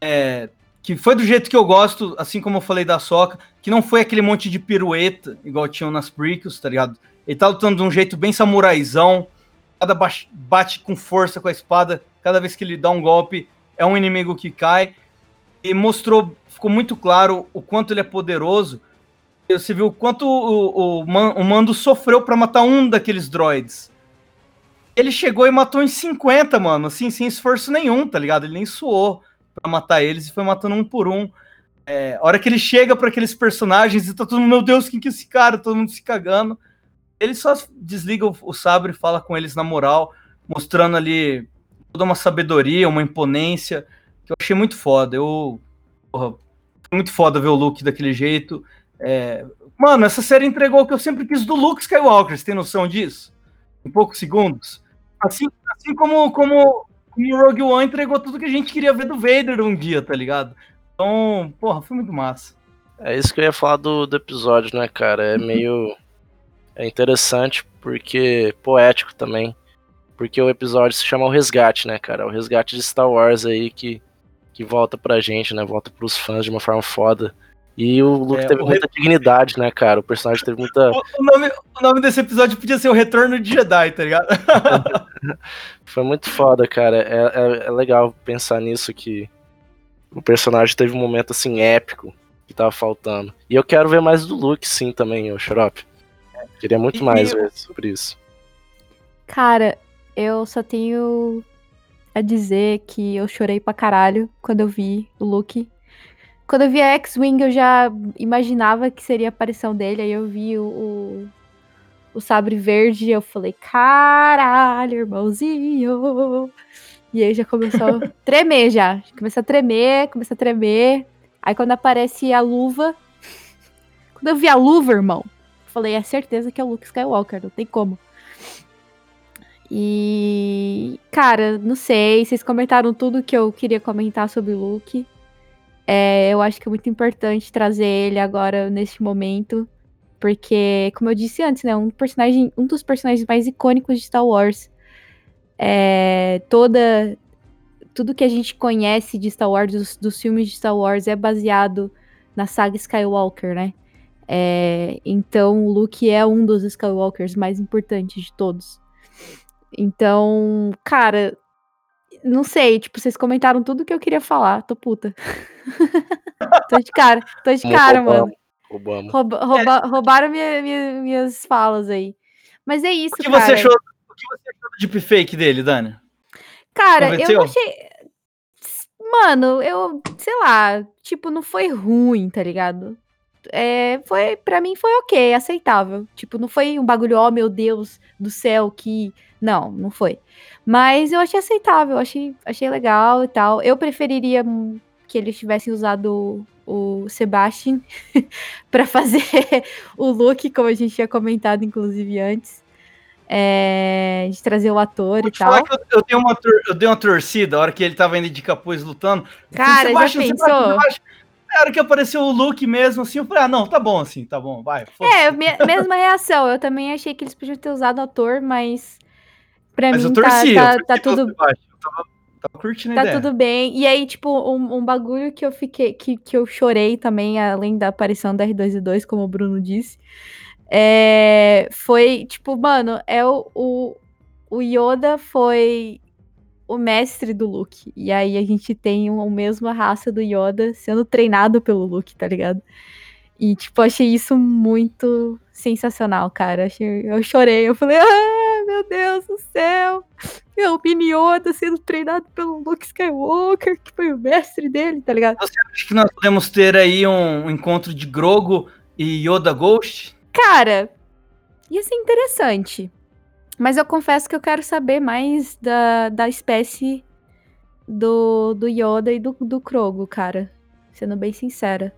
É, que foi do jeito que eu gosto, assim como eu falei da Soca, que não foi aquele monte de pirueta, igual tinham nas prequels, tá ligado? Ele tá lutando de um jeito bem samuraizão, cada bate, bate com força com a espada, cada vez que ele dá um golpe, é um inimigo que cai. E mostrou, ficou muito claro o quanto ele é poderoso. Você viu o quanto o, o, o Mando sofreu para matar um daqueles droids. Ele chegou e matou em 50, mano, assim, sem esforço nenhum, tá ligado? Ele nem suou para matar eles e foi matando um por um. É, a hora que ele chega para aqueles personagens e tá todo mundo, meu Deus, quem que é esse cara? Todo mundo se cagando. Ele só desliga o, o sabre e fala com eles na moral, mostrando ali toda uma sabedoria, uma imponência, que eu achei muito foda. Eu. Porra, muito foda ver o Luke daquele jeito. É, mano, essa série entregou o que eu sempre quis do Luke Skywalker, você tem noção disso? Em poucos segundos. Assim, assim como, como, como Rogue One entregou tudo que a gente queria ver do Vader um dia, tá ligado? Então, porra, foi muito massa. É isso que eu ia falar do, do episódio, né, cara? É meio. É interessante porque poético também. Porque o episódio se chama O Resgate, né, cara? O resgate de Star Wars aí que, que volta pra gente, né? Volta pros fãs de uma forma foda. E o Luke é, teve o muita re... dignidade, né, cara? O personagem teve muita. O, nome, o nome desse episódio podia ser O Retorno de Jedi, tá ligado? [LAUGHS] Foi muito foda, cara. É, é, é, legal pensar nisso que o personagem teve um momento assim épico que tava faltando. E eu quero ver mais do Luke, sim, também, o Xarope. Queria muito e mais eu... ver sobre isso. Cara, eu só tenho a dizer que eu chorei pra caralho quando eu vi o Luke quando eu vi a X-Wing, eu já imaginava que seria a aparição dele. Aí eu vi o, o, o sabre verde. Eu falei, caralho, irmãozinho. E aí já começou a [LAUGHS] tremer já. Começou a tremer, começou a tremer. Aí quando aparece a luva. Quando eu vi a luva, irmão, falei, é certeza que é o Luke Skywalker, não tem como. E. Cara, não sei. Vocês comentaram tudo que eu queria comentar sobre o Luke. É, eu acho que é muito importante trazer ele agora neste momento, porque, como eu disse antes, né, um personagem, um dos personagens mais icônicos de Star Wars. É, toda tudo que a gente conhece de Star Wars, dos, dos, filmes de Star Wars, é baseado na saga Skywalker, né? É, então, o Luke é um dos Skywalkers mais importantes de todos. Então, cara, não sei, tipo, vocês comentaram tudo que eu queria falar. Tô puta. [LAUGHS] tô de cara, tô de cara, mano. Roubamos. Rouba, rouba, é. Roubaram minha, minha, minhas falas aí. Mas é isso, o que cara. Você achou, o que você achou do deepfake dele, Dani? Cara, Convenceu? eu achei... Mano, eu, sei lá, tipo, não foi ruim, tá ligado? É, foi, pra mim foi ok, aceitável. Tipo, não foi um bagulho, oh meu Deus do céu, que. Não, não foi. Mas eu achei aceitável, achei, achei legal e tal. Eu preferiria que eles tivessem usado o, Sebastian [LAUGHS] para fazer [LAUGHS] o look, como a gente tinha comentado, inclusive, antes. É, de trazer o ator Vou e tal. Eu, eu, dei uma eu dei uma torcida a hora que ele tava indo de capuz lutando. Cara, já pensou? Sebastian, hora que apareceu o Luke mesmo, assim, eu falei, ah, não, tá bom assim, tá bom, vai. É, me, mesma reação. Eu também achei que eles podiam ter usado ator, mas Pra Mas mim, eu torci, tá, eu tá, tá tudo. Eu tava, tava curtindo tá tudo bem. E aí, tipo, um, um, bagulho que eu fiquei. Que, que eu chorei também, além da aparição da R2D2, como o Bruno disse. É, foi, tipo, mano, é o, o, o Yoda foi o mestre do Luke. E aí a gente tem a mesma raça do Yoda sendo treinado pelo Luke, tá ligado? E, tipo, achei isso muito sensacional, cara. Eu chorei, eu falei, ah, meu Deus do céu! Meu mini Yoda sendo treinado pelo Luke Skywalker, que foi o mestre dele, tá ligado? Você acha que nós podemos ter aí um encontro de Grogo e Yoda Ghost? Cara, ia ser interessante. Mas eu confesso que eu quero saber mais da, da espécie do, do Yoda e do, do Krogo, cara. Sendo bem sincera.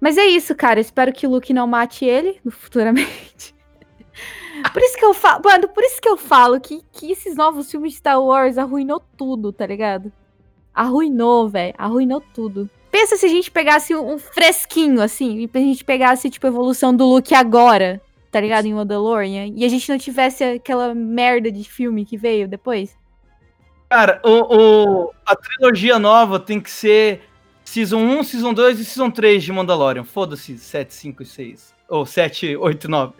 Mas é isso, cara. Espero que o Luke não mate ele futuramente. [LAUGHS] Por isso que eu falo, mano, por isso que eu falo que, que esses novos filmes de Star Wars arruinou tudo, tá ligado? Arruinou, velho. Arruinou tudo. Pensa se a gente pegasse um, um fresquinho, assim, e a gente pegasse, tipo, a evolução do Luke agora, tá ligado? Em Mandalorian. E a gente não tivesse aquela merda de filme que veio depois. Cara, o, o- a trilogia nova tem que ser Season 1, Season 2 e Season 3 de Mandalorian. Foda-se 7, 5 e 6. Ou 7, 8 e 9.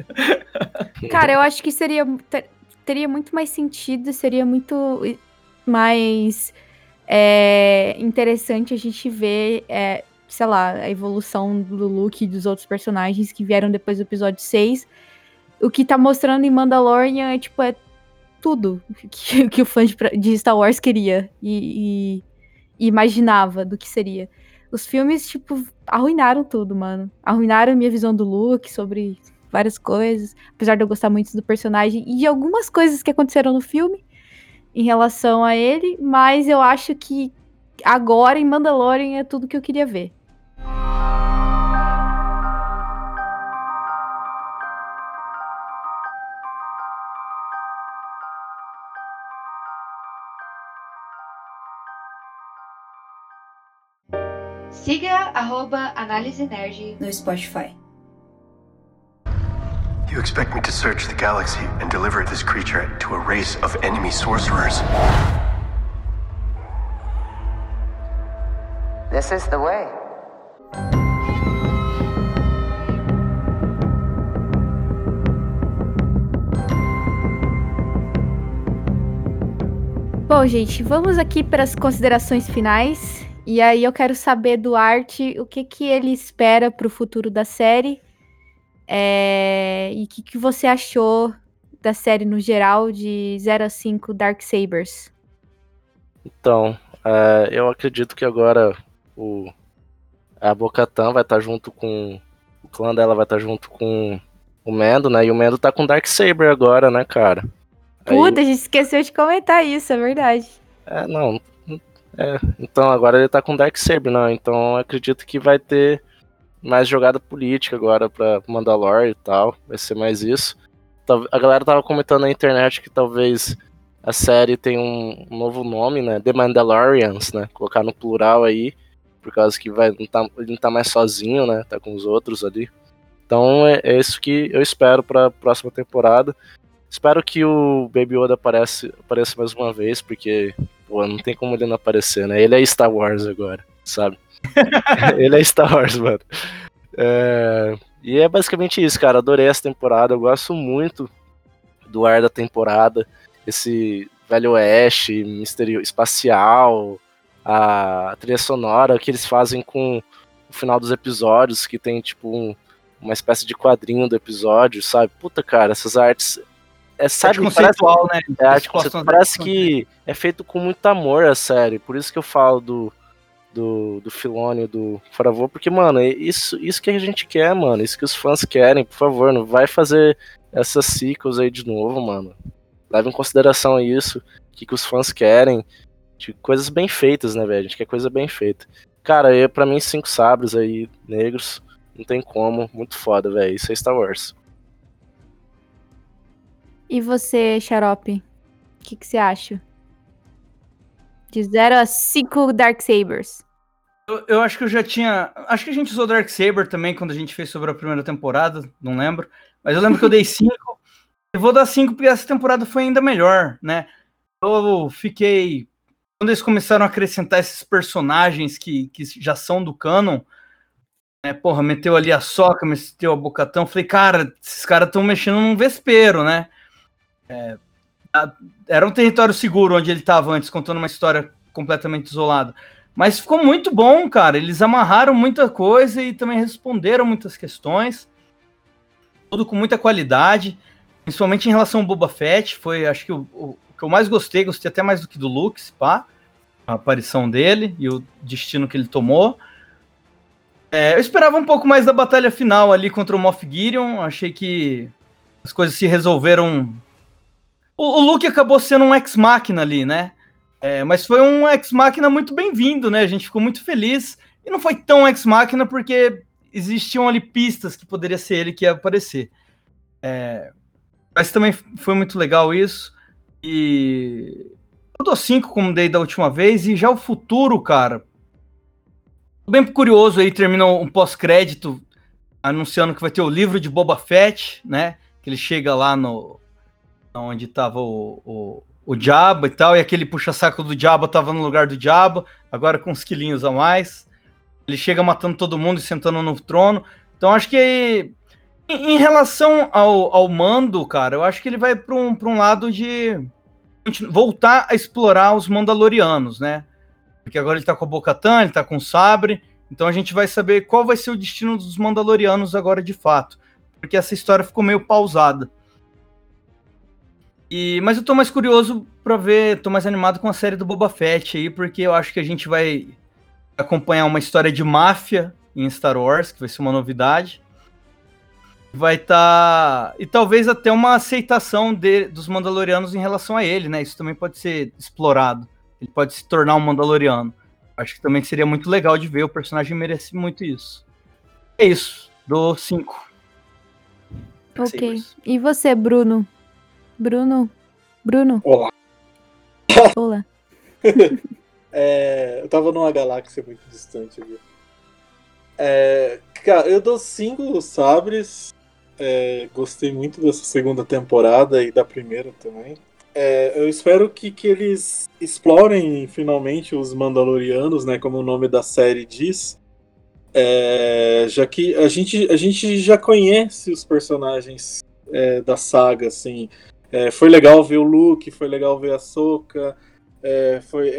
Cara, eu acho que seria ter- teria muito mais sentido, seria muito mais é, interessante a gente ver, é, sei lá, a evolução do Luke e dos outros personagens que vieram depois do episódio 6. O que tá mostrando em Mandalorian é tipo é tudo que, [LAUGHS] que o fã de, de Star Wars queria e, e- imaginava do que seria. Os filmes, tipo, arruinaram tudo, mano. Arruinaram minha visão do Luke sobre várias coisas apesar de eu gostar muito do personagem e de algumas coisas que aconteceram no filme em relação a ele, mas eu acho que agora em Mandalorian é tudo que eu queria ver. Siga arroba Análise Nerd No Spotify. You expect me to search the galaxy and deliver this creature to a race of enemy sorcerers? This is the way. Bom, gente, vamos aqui para as considerações finais. E aí eu quero saber do Art o que, que ele espera para o futuro da série. É, E o que, que você achou da série no geral de 0 a 5 Dark Sabers? Então, é, eu acredito que agora o, a Bocatan vai estar junto com. O clã dela vai estar junto com o Mendo, né? E o Mendo tá com Dark Saber agora, né, cara? Aí- Puta, a gente esqueceu de comentar isso, é verdade. É, não. É, então agora ele tá com Dark Saber, não. Então eu acredito que vai ter mais jogada política agora pra Mandalore e tal. Vai ser mais isso. A galera tava comentando na internet que talvez a série tenha um novo nome, né? The Mandalorians, né? Colocar no plural aí. Por causa que vai, não tá, ele não tá mais sozinho, né? Tá com os outros ali. Então é, é isso que eu espero pra próxima temporada. Espero que o Baby Yoda apareça, apareça mais uma vez, porque Pô, não tem como ele não aparecer, né? Ele é Star Wars agora, sabe? [LAUGHS] ele é Star Wars, mano. É, E é basicamente isso, cara. Adorei essa temporada. Eu gosto muito do ar da temporada. Esse velho oeste, misterio espacial, a trilha sonora que eles fazem com o final dos episódios, que tem tipo um- uma espécie de quadrinho do episódio, sabe? Puta, cara, essas artes. É, sabe, Arte parece- conceitual, né? é arte conceitual. Parece que é feito com muito amor a série. Por isso que eu falo do, do, do Filone, do Favor, porque, mano, é isso, isso que a gente quer, mano. Isso que os fãs querem, por favor, não vai fazer essas sequels aí de novo, mano. Leve em consideração isso, o que, que os fãs querem. De coisas bem feitas, né, velho? A gente quer coisa bem feita. Cara, eu, pra mim, cinco sabres aí, negros, não tem como. Muito foda, velho. Isso é Star Wars. E você, Xarope? O que, que você acha? De 0 a 5 Dark Sabers. Eu, eu acho que eu já tinha. Acho que a gente usou Dark Saber também quando a gente fez sobre a primeira temporada, não lembro. Mas eu lembro que eu dei [LAUGHS] 5. Eu vou dar 5 porque essa temporada foi ainda melhor, né? Eu fiquei. Quando eles começaram a acrescentar esses personagens que, que já são do canon, né? Porra, meteu ali a Soca, meteu a Bocatão. Falei, cara, esses caras estão mexendo num vespeiro, né? É, a- era um território seguro onde ele estava antes, contando uma história completamente isolada. Mas ficou muito bom, cara. Eles amarraram muita coisa e também responderam muitas questões. Tudo com muita qualidade. Principalmente em relação ao Boba Fett. Foi, acho que, o, o que eu mais gostei. Gostei até mais do que do se pá. A aparição dele e o destino que ele tomou. É, eu esperava um pouco mais da batalha final ali contra o Moff Gideon. Achei que as coisas se resolveram. O, o Luke acabou sendo um ex-máquina ali, né? É, mas foi um ex-máquina muito bem-vindo, né? A gente ficou muito feliz. E não foi tão ex-máquina porque existiam ali pistas que poderia ser ele que ia aparecer. É, mas também foi muito legal isso. E eu dou 5 como dei da última vez. E já o futuro, cara. Tô bem curioso aí, termina um pós-crédito anunciando que vai ter o livro de Boba Fett, né? Que ele chega lá no. onde tava o, o, o Diabo e tal, e aquele puxa-saco do Diabo tava no lugar do Diabo, agora com uns quilinhos a mais. Ele chega matando todo mundo e sentando no trono. Então acho que em, relação ao, ao mando, cara, eu acho que ele vai para um, um lado de voltar a explorar os Mandalorianos, né? Porque agora ele tá com a Bocatan, ele tá com o Sabre, então a gente vai saber qual vai ser o destino dos Mandalorianos agora de fato. Porque essa história ficou meio pausada. E, mas eu tô mais curioso para ver, tô mais animado com a série do Boba Fett aí, porque eu acho que a gente vai acompanhar uma história de máfia em Star Wars, que vai ser uma novidade. Vai estar. Tá... E talvez até uma aceitação de, dos Mandalorianos em relação a ele, né? Isso também pode ser explorado. Ele pode se tornar um Mandaloriano. Acho que também seria muito legal de ver, o personagem merece muito isso. É isso, do 5. Ok. E você, Bruno? Bruno? Bruno? Olá. Olá. [LAUGHS] [LAUGHS] é, eu tava numa galáxia muito distante ali. É, cara, eu dou cinco sabres. É, gostei muito dessa segunda temporada e da primeira também. É, eu espero que, que eles explorem finalmente os Mandalorianos, né? Como o nome da série diz. É, já que a gente, a gente já conhece os personagens é, da saga, assim. É, foi legal ver o Luke, foi legal ver a Soka, é, foi,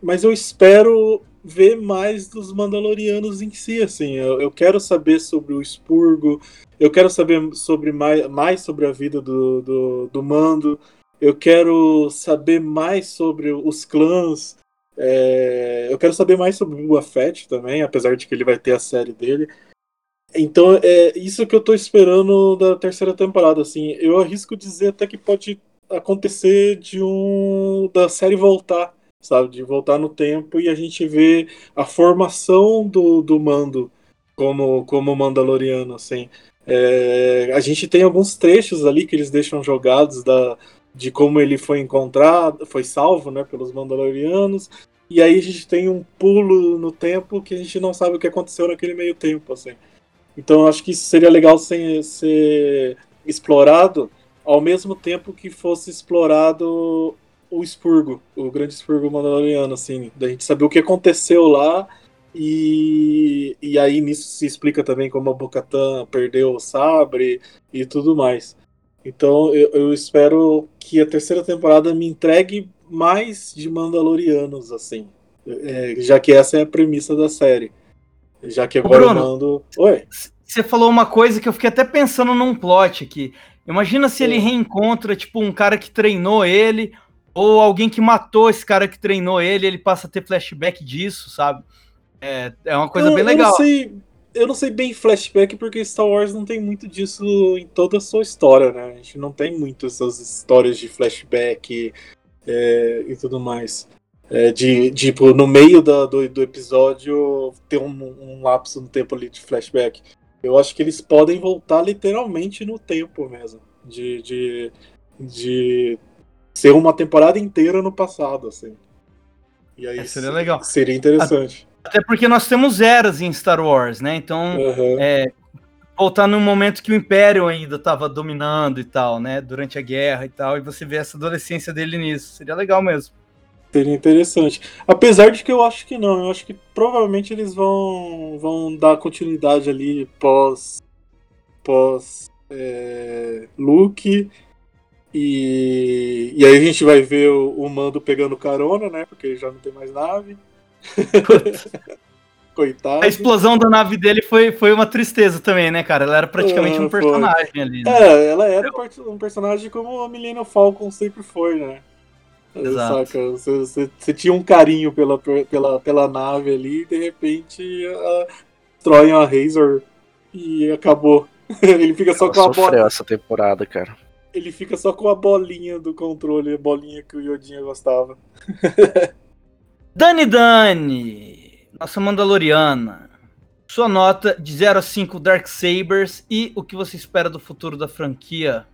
mas eu espero ver mais dos Mandalorianos em si, assim. Eu, eu, quero saber sobre o Spurgo, eu quero saber sobre mais, mais sobre a vida do, do, do Mando, eu quero saber mais sobre os clãs. É, eu quero saber mais sobre o Boba Fett também, apesar de que ele vai ter a série dele. Então, é isso que eu tô esperando da terceira temporada, assim. Eu arrisco dizer até que pode acontecer de um da série voltar, sabe, de voltar no tempo e a gente ver a formação do, do Mando como como Mandaloriano, assim. É, a gente tem alguns trechos ali que eles deixam jogados da de como ele foi encontrado, foi salvo, né, pelos Mandalorianos. E aí a gente tem um pulo no tempo que a gente não sabe o que aconteceu naquele meio tempo, assim. Então acho que isso seria legal ser, ser explorado ao mesmo tempo que fosse explorado o expurgo, o grande expurgo mandaloriano, assim, da gente saber o que aconteceu lá e, e aí nisso se explica também como a Bocatan perdeu o sabre e tudo mais. Então eu, eu, espero que a terceira temporada me entregue mais de Mandalorianos, assim, é, já que essa é a premissa da série. Já que agora Bruno, eu mando. Oi. Você falou uma coisa que eu fiquei até pensando num plot aqui. Imagina se ele reencontra, tipo, um cara que treinou ele, ou alguém que matou esse cara que treinou ele, ele passa a ter flashback disso, sabe? É, é uma coisa eu, bem legal. Eu não, sei, eu não sei bem flashback, porque Star Wars não tem muito disso em toda a sua história, né? A gente não tem muito essas histórias de flashback é, e tudo mais. É, de, tipo, no meio da, do, do episódio ter um, um lapso no tempo ali de flashback. Eu acho que eles podem voltar literalmente no tempo mesmo. De, de, de ser uma temporada inteira no passado, assim. E aí é, seria legal. Seria interessante. Até porque nós temos eras em Star Wars, né? Então, uhum. é, voltar num momento que o Império ainda estava dominando e tal, né? Durante a guerra e tal, e você vê essa adolescência dele nisso. Seria legal mesmo. Seria interessante. Apesar de que eu acho que não, eu acho que provavelmente eles vão, vão dar continuidade ali pós. pós. É, Luke. E, e aí a gente vai ver o, o Mando pegando carona, né? Porque ele já não tem mais nave. [LAUGHS] Coitado. A explosão da nave dele foi, foi uma tristeza também, né, cara? Ela era praticamente ah, um personagem foi. ali. Né? É, ela era um personagem como a Millennium Falcon sempre foi, né? Exato. Saca? Você, você, você, tinha um carinho pela, pela, pela nave ali e de repente a, destroem a Razor e acabou. [LAUGHS] Ele fica só Ela com a bola. essa temporada, cara. Ele fica só com a bolinha do controle, a bolinha que o Yodinha gostava. [LAUGHS] Dani Dani, nossa Mandaloriana. Sua nota de 0 a 5 Dark Sabers e o que você espera do futuro da franquia?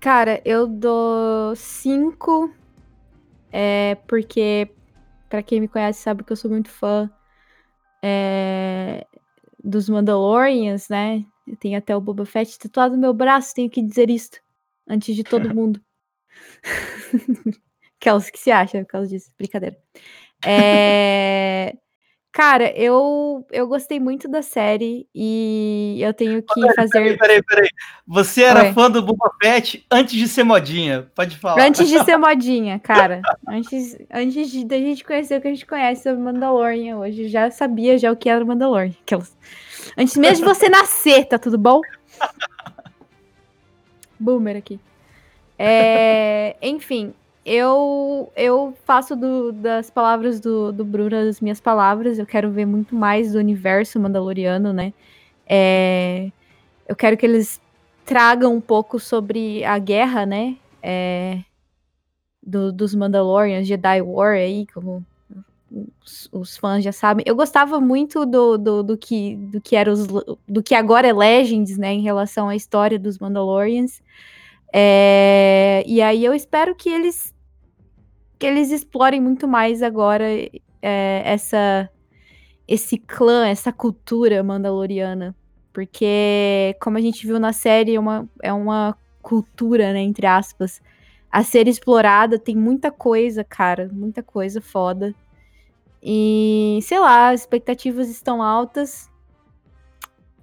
Cara, eu dou cinco. É, porque, para quem me conhece, sabe que eu sou muito fã é, dos Mandalorians, né? Eu tenho até o Boba Fett tatuado no meu braço, tenho que dizer isto. antes de todo [LAUGHS] mundo. [LAUGHS] Kels, que você acha por causa disso? Brincadeira. É... Cara, eu, eu gostei muito da série e eu tenho que Peraí, fazer. Peraí, peraí, peraí. Você era Oi. fã do Boba Fett antes de ser modinha. Pode falar. Antes de [LAUGHS] ser modinha, cara. Antes, antes de da gente conhecer o que a gente conhece sobre Mandalorian hoje, eu já sabia já o que era o Mandalorian. Aquelas... Antes mesmo de você nascer, tá tudo bom? Boomer aqui. É, enfim, eu eu faço do- das palavras do, do Bruno as minhas palavras. Eu quero ver muito mais do universo mandaloriano, né? É, eu quero que eles tragam um pouco sobre a guerra, né? É, do- dos Mandalorians, Jedi War aí, como os, os fãs já sabem. Eu gostava muito do, do, do que do que era os, do que agora é Legends, né, em relação à história dos Mandalorians. É, e aí eu espero que eles que eles explorem muito mais agora é, essa esse clã, essa cultura mandaloriana, porque como a gente viu na série é uma, é uma cultura, né, entre aspas, a ser explorada, tem muita coisa, cara, muita coisa foda. E, sei lá, as expectativas estão altas.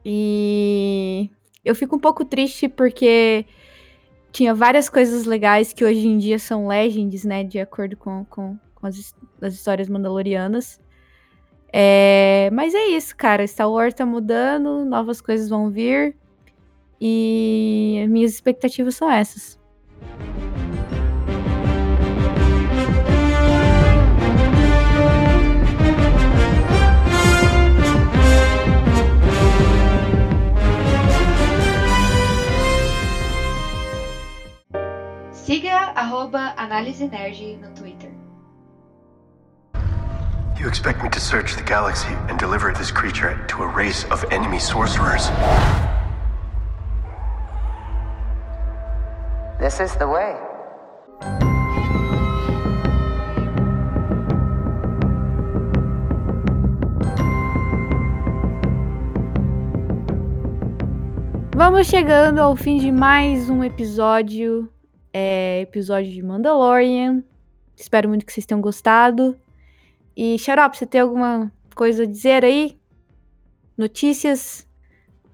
E eu fico um pouco triste porque tinha várias coisas legais que hoje em dia são legends, né? De acordo com, com, com as, as histórias mandalorianas. É, mas é isso, cara. Star Wars tá mudando, novas coisas vão vir. E as minhas expectativas são essas. Siga arroba Análise Nerd no Twitter. You expect me to search the galaxy and deliver this creature to a race of enemy sorcerers? This is the way. Vamos chegando ao fim de mais um episódio, é, episódio de Mandalorian. Espero muito que vocês tenham gostado. E, Xarope, você tem alguma coisa a dizer aí? Notícias?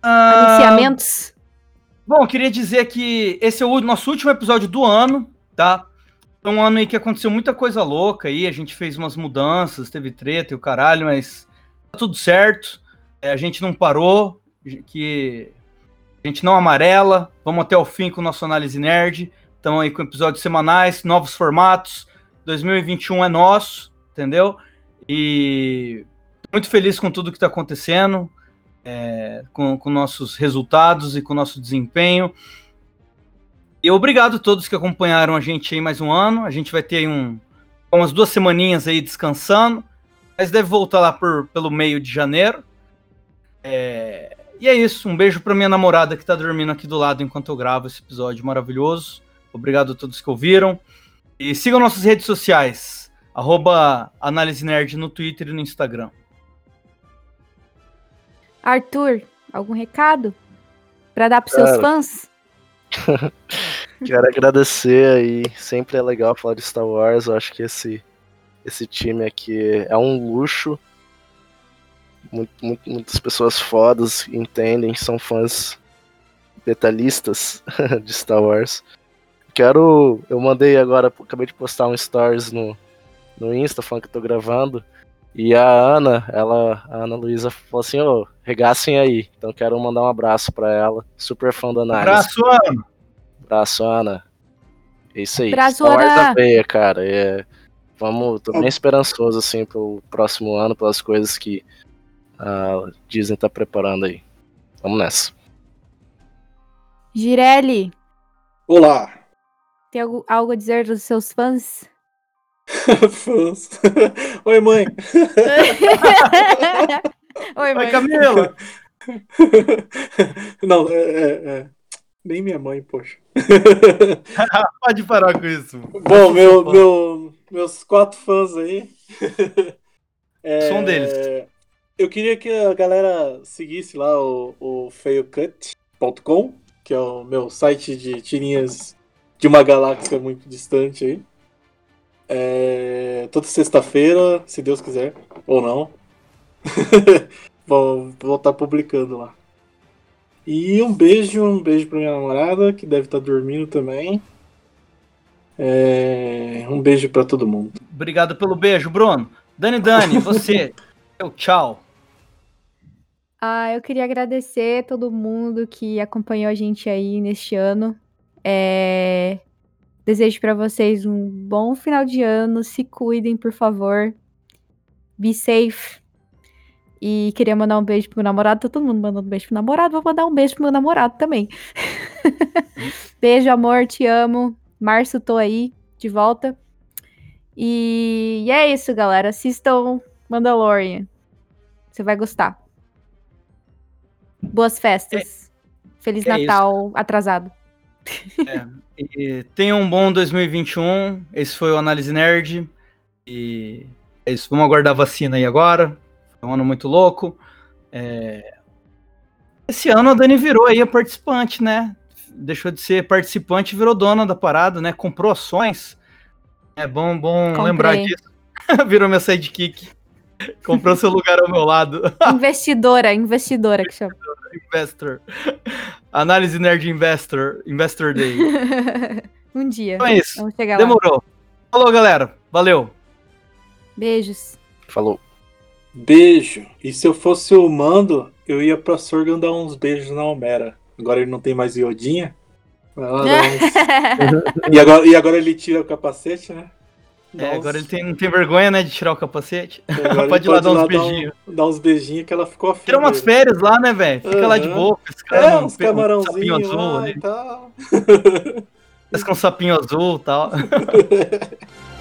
Ah, Anunciamentos? Bom, eu queria dizer que esse é o nosso último episódio do ano, tá? Foi um ano aí que aconteceu muita coisa louca aí, a gente fez umas mudanças, teve treta e o caralho, mas tá tudo certo. É, a gente não parou, que a gente não amarela, vamos até o fim com o nosso Análise Nerd. Estamos aí com episódios semanais, novos formatos. 2021 é nosso, entendeu? E muito feliz com tudo que está acontecendo, é, com, com nossos resultados e com nosso desempenho. E obrigado a todos que acompanharam a gente aí mais um ano. A gente vai ter um, umas duas semaninhas aí descansando, mas deve voltar lá por, pelo meio de janeiro. É, e é isso. Um beijo para minha namorada que tá dormindo aqui do lado enquanto eu gravo esse episódio maravilhoso. Obrigado a todos que ouviram. E sigam nossas redes sociais. Arroba Análise Nerd no Twitter e no Instagram. Arthur, algum recado? Pra dar pros seus fãs? [LAUGHS] Quero agradecer aí. Sempre é legal falar de Star Wars. Eu acho que esse, esse time aqui é um luxo. Muito- muito- muitas pessoas fodas entendem, são fãs detalhistas [LAUGHS] de Star Wars. Quero. Eu mandei agora, acabei de postar um stories no, no Insta falando que eu tô gravando. E a Ana, ela, a Ana Luísa falou assim, ô, regassem aí. Então quero mandar um abraço pra ela. Super fã da análise. Abraço, Ana. Abraço, Ana. É isso aí. Abraço, Ana. na veia, cara. É, vamos, tô bem esperançoso, assim, pelo próximo ano, pelas coisas que a Disney tá preparando aí. Vamos nessa. Girelli, Olá, tem algo, algo a dizer dos seus fãs? fãs. [LAUGHS] Oi, mãe. [LAUGHS] Oi, Oi, mãe. Camila. [LAUGHS] Não, é, é- é. Nem minha mãe, poxa. Pode parar com isso. Bom, meu, meu, meus quatro fãs aí. É, Sou um deles. Eu queria que a galera seguisse lá o, o que é o meu site de tirinhas de uma galáxia muito distante aí. É, toda sexta-feira, se Deus quiser, ou não. [LAUGHS] vou, vou estar publicando lá. E um beijo, um beijo pra minha namorada, que deve estar dormindo também. É, um beijo para todo mundo. Obrigado pelo beijo, Bruno. Dani Dani, [LAUGHS] você. Seu tchau. Ah, eu queria agradecer todo mundo que acompanhou a gente aí neste ano. É... Desejo para vocês um bom final de ano. Se cuidem, por favor. Be safe. E queria mandar um beijo pro meu namorado. Tá todo mundo mandando um beijo pro namorado. Vou mandar um beijo pro meu namorado também. [LAUGHS] beijo, amor. Te amo. Março, tô aí, de volta. E, e é isso, galera. Assistam Mandalorian. Você vai gostar. Boas festas. É, Feliz é Natal isso. atrasado. É, tenha um bom 2021. Esse foi o Análise Nerd. E é isso. Vamos aguardar a vacina aí agora. Foi um ano muito louco. É... Esse ano a Dani virou aí a participante, né? Deixou de ser participante e virou dona da parada, né? Comprou ações. É bom, bom Comprei. lembrar disso. [LAUGHS] virou minha sidekick. Comprou seu lugar ao meu lado. [LAUGHS] Investidora, investidora que chama. Investor. Análise Nerd Investor, Investor Day. [LAUGHS] um dia. Então é isso. Vamos chegar Demorou. Lá. Falou, galera. Valeu. Beijos. Falou. Beijo. E se eu fosse o Mando, eu ia pra Sorgan dar uns beijos na Homera. Agora ele não tem mais iodinha. Uns... [LAUGHS] e, agora, e agora ele tira o capacete, né? É, agora ele tem, não tem vergonha, né, de tirar o capacete. [LAUGHS] pode ir lá dar uns beijinhos. Dar, um, dar uns beijinhos que ela ficou afim. Tira umas férias lá, né, velho? Fica uhum. lá de boa. É, uns camarãozinhos um azul ali. e tal. com um sapinho azul e tal. [LAUGHS]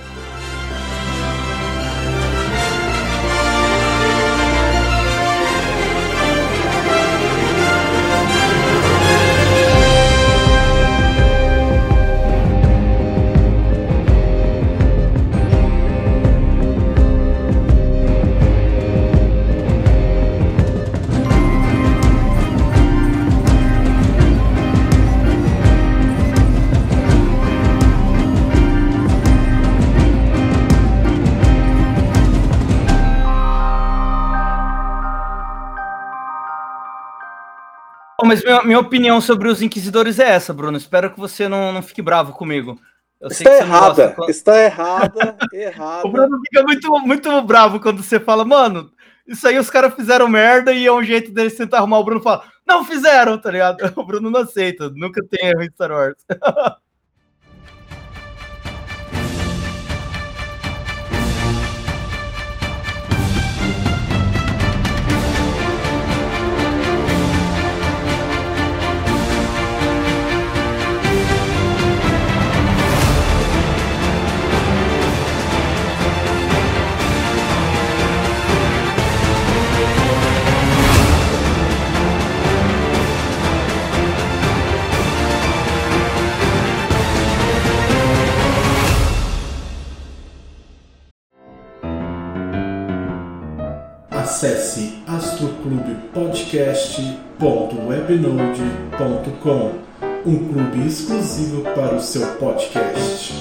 mas minha, minha, opinião sobre os inquisidores é essa, Bruno. Espero que você não, não fique bravo comigo. Está errada, quando... está errada, [LAUGHS] errada. O Bruno fica muito, muito bravo quando você fala, mano, isso aí os caras fizeram merda e é um jeito deles tentar arrumar. O Bruno fala, não fizeram, tá ligado? [LAUGHS] O Bruno não aceita, nunca tem erro em Star Wars. [LAUGHS] Acesse astroclubepodcast.webnode.com, um clube exclusivo para o seu podcast.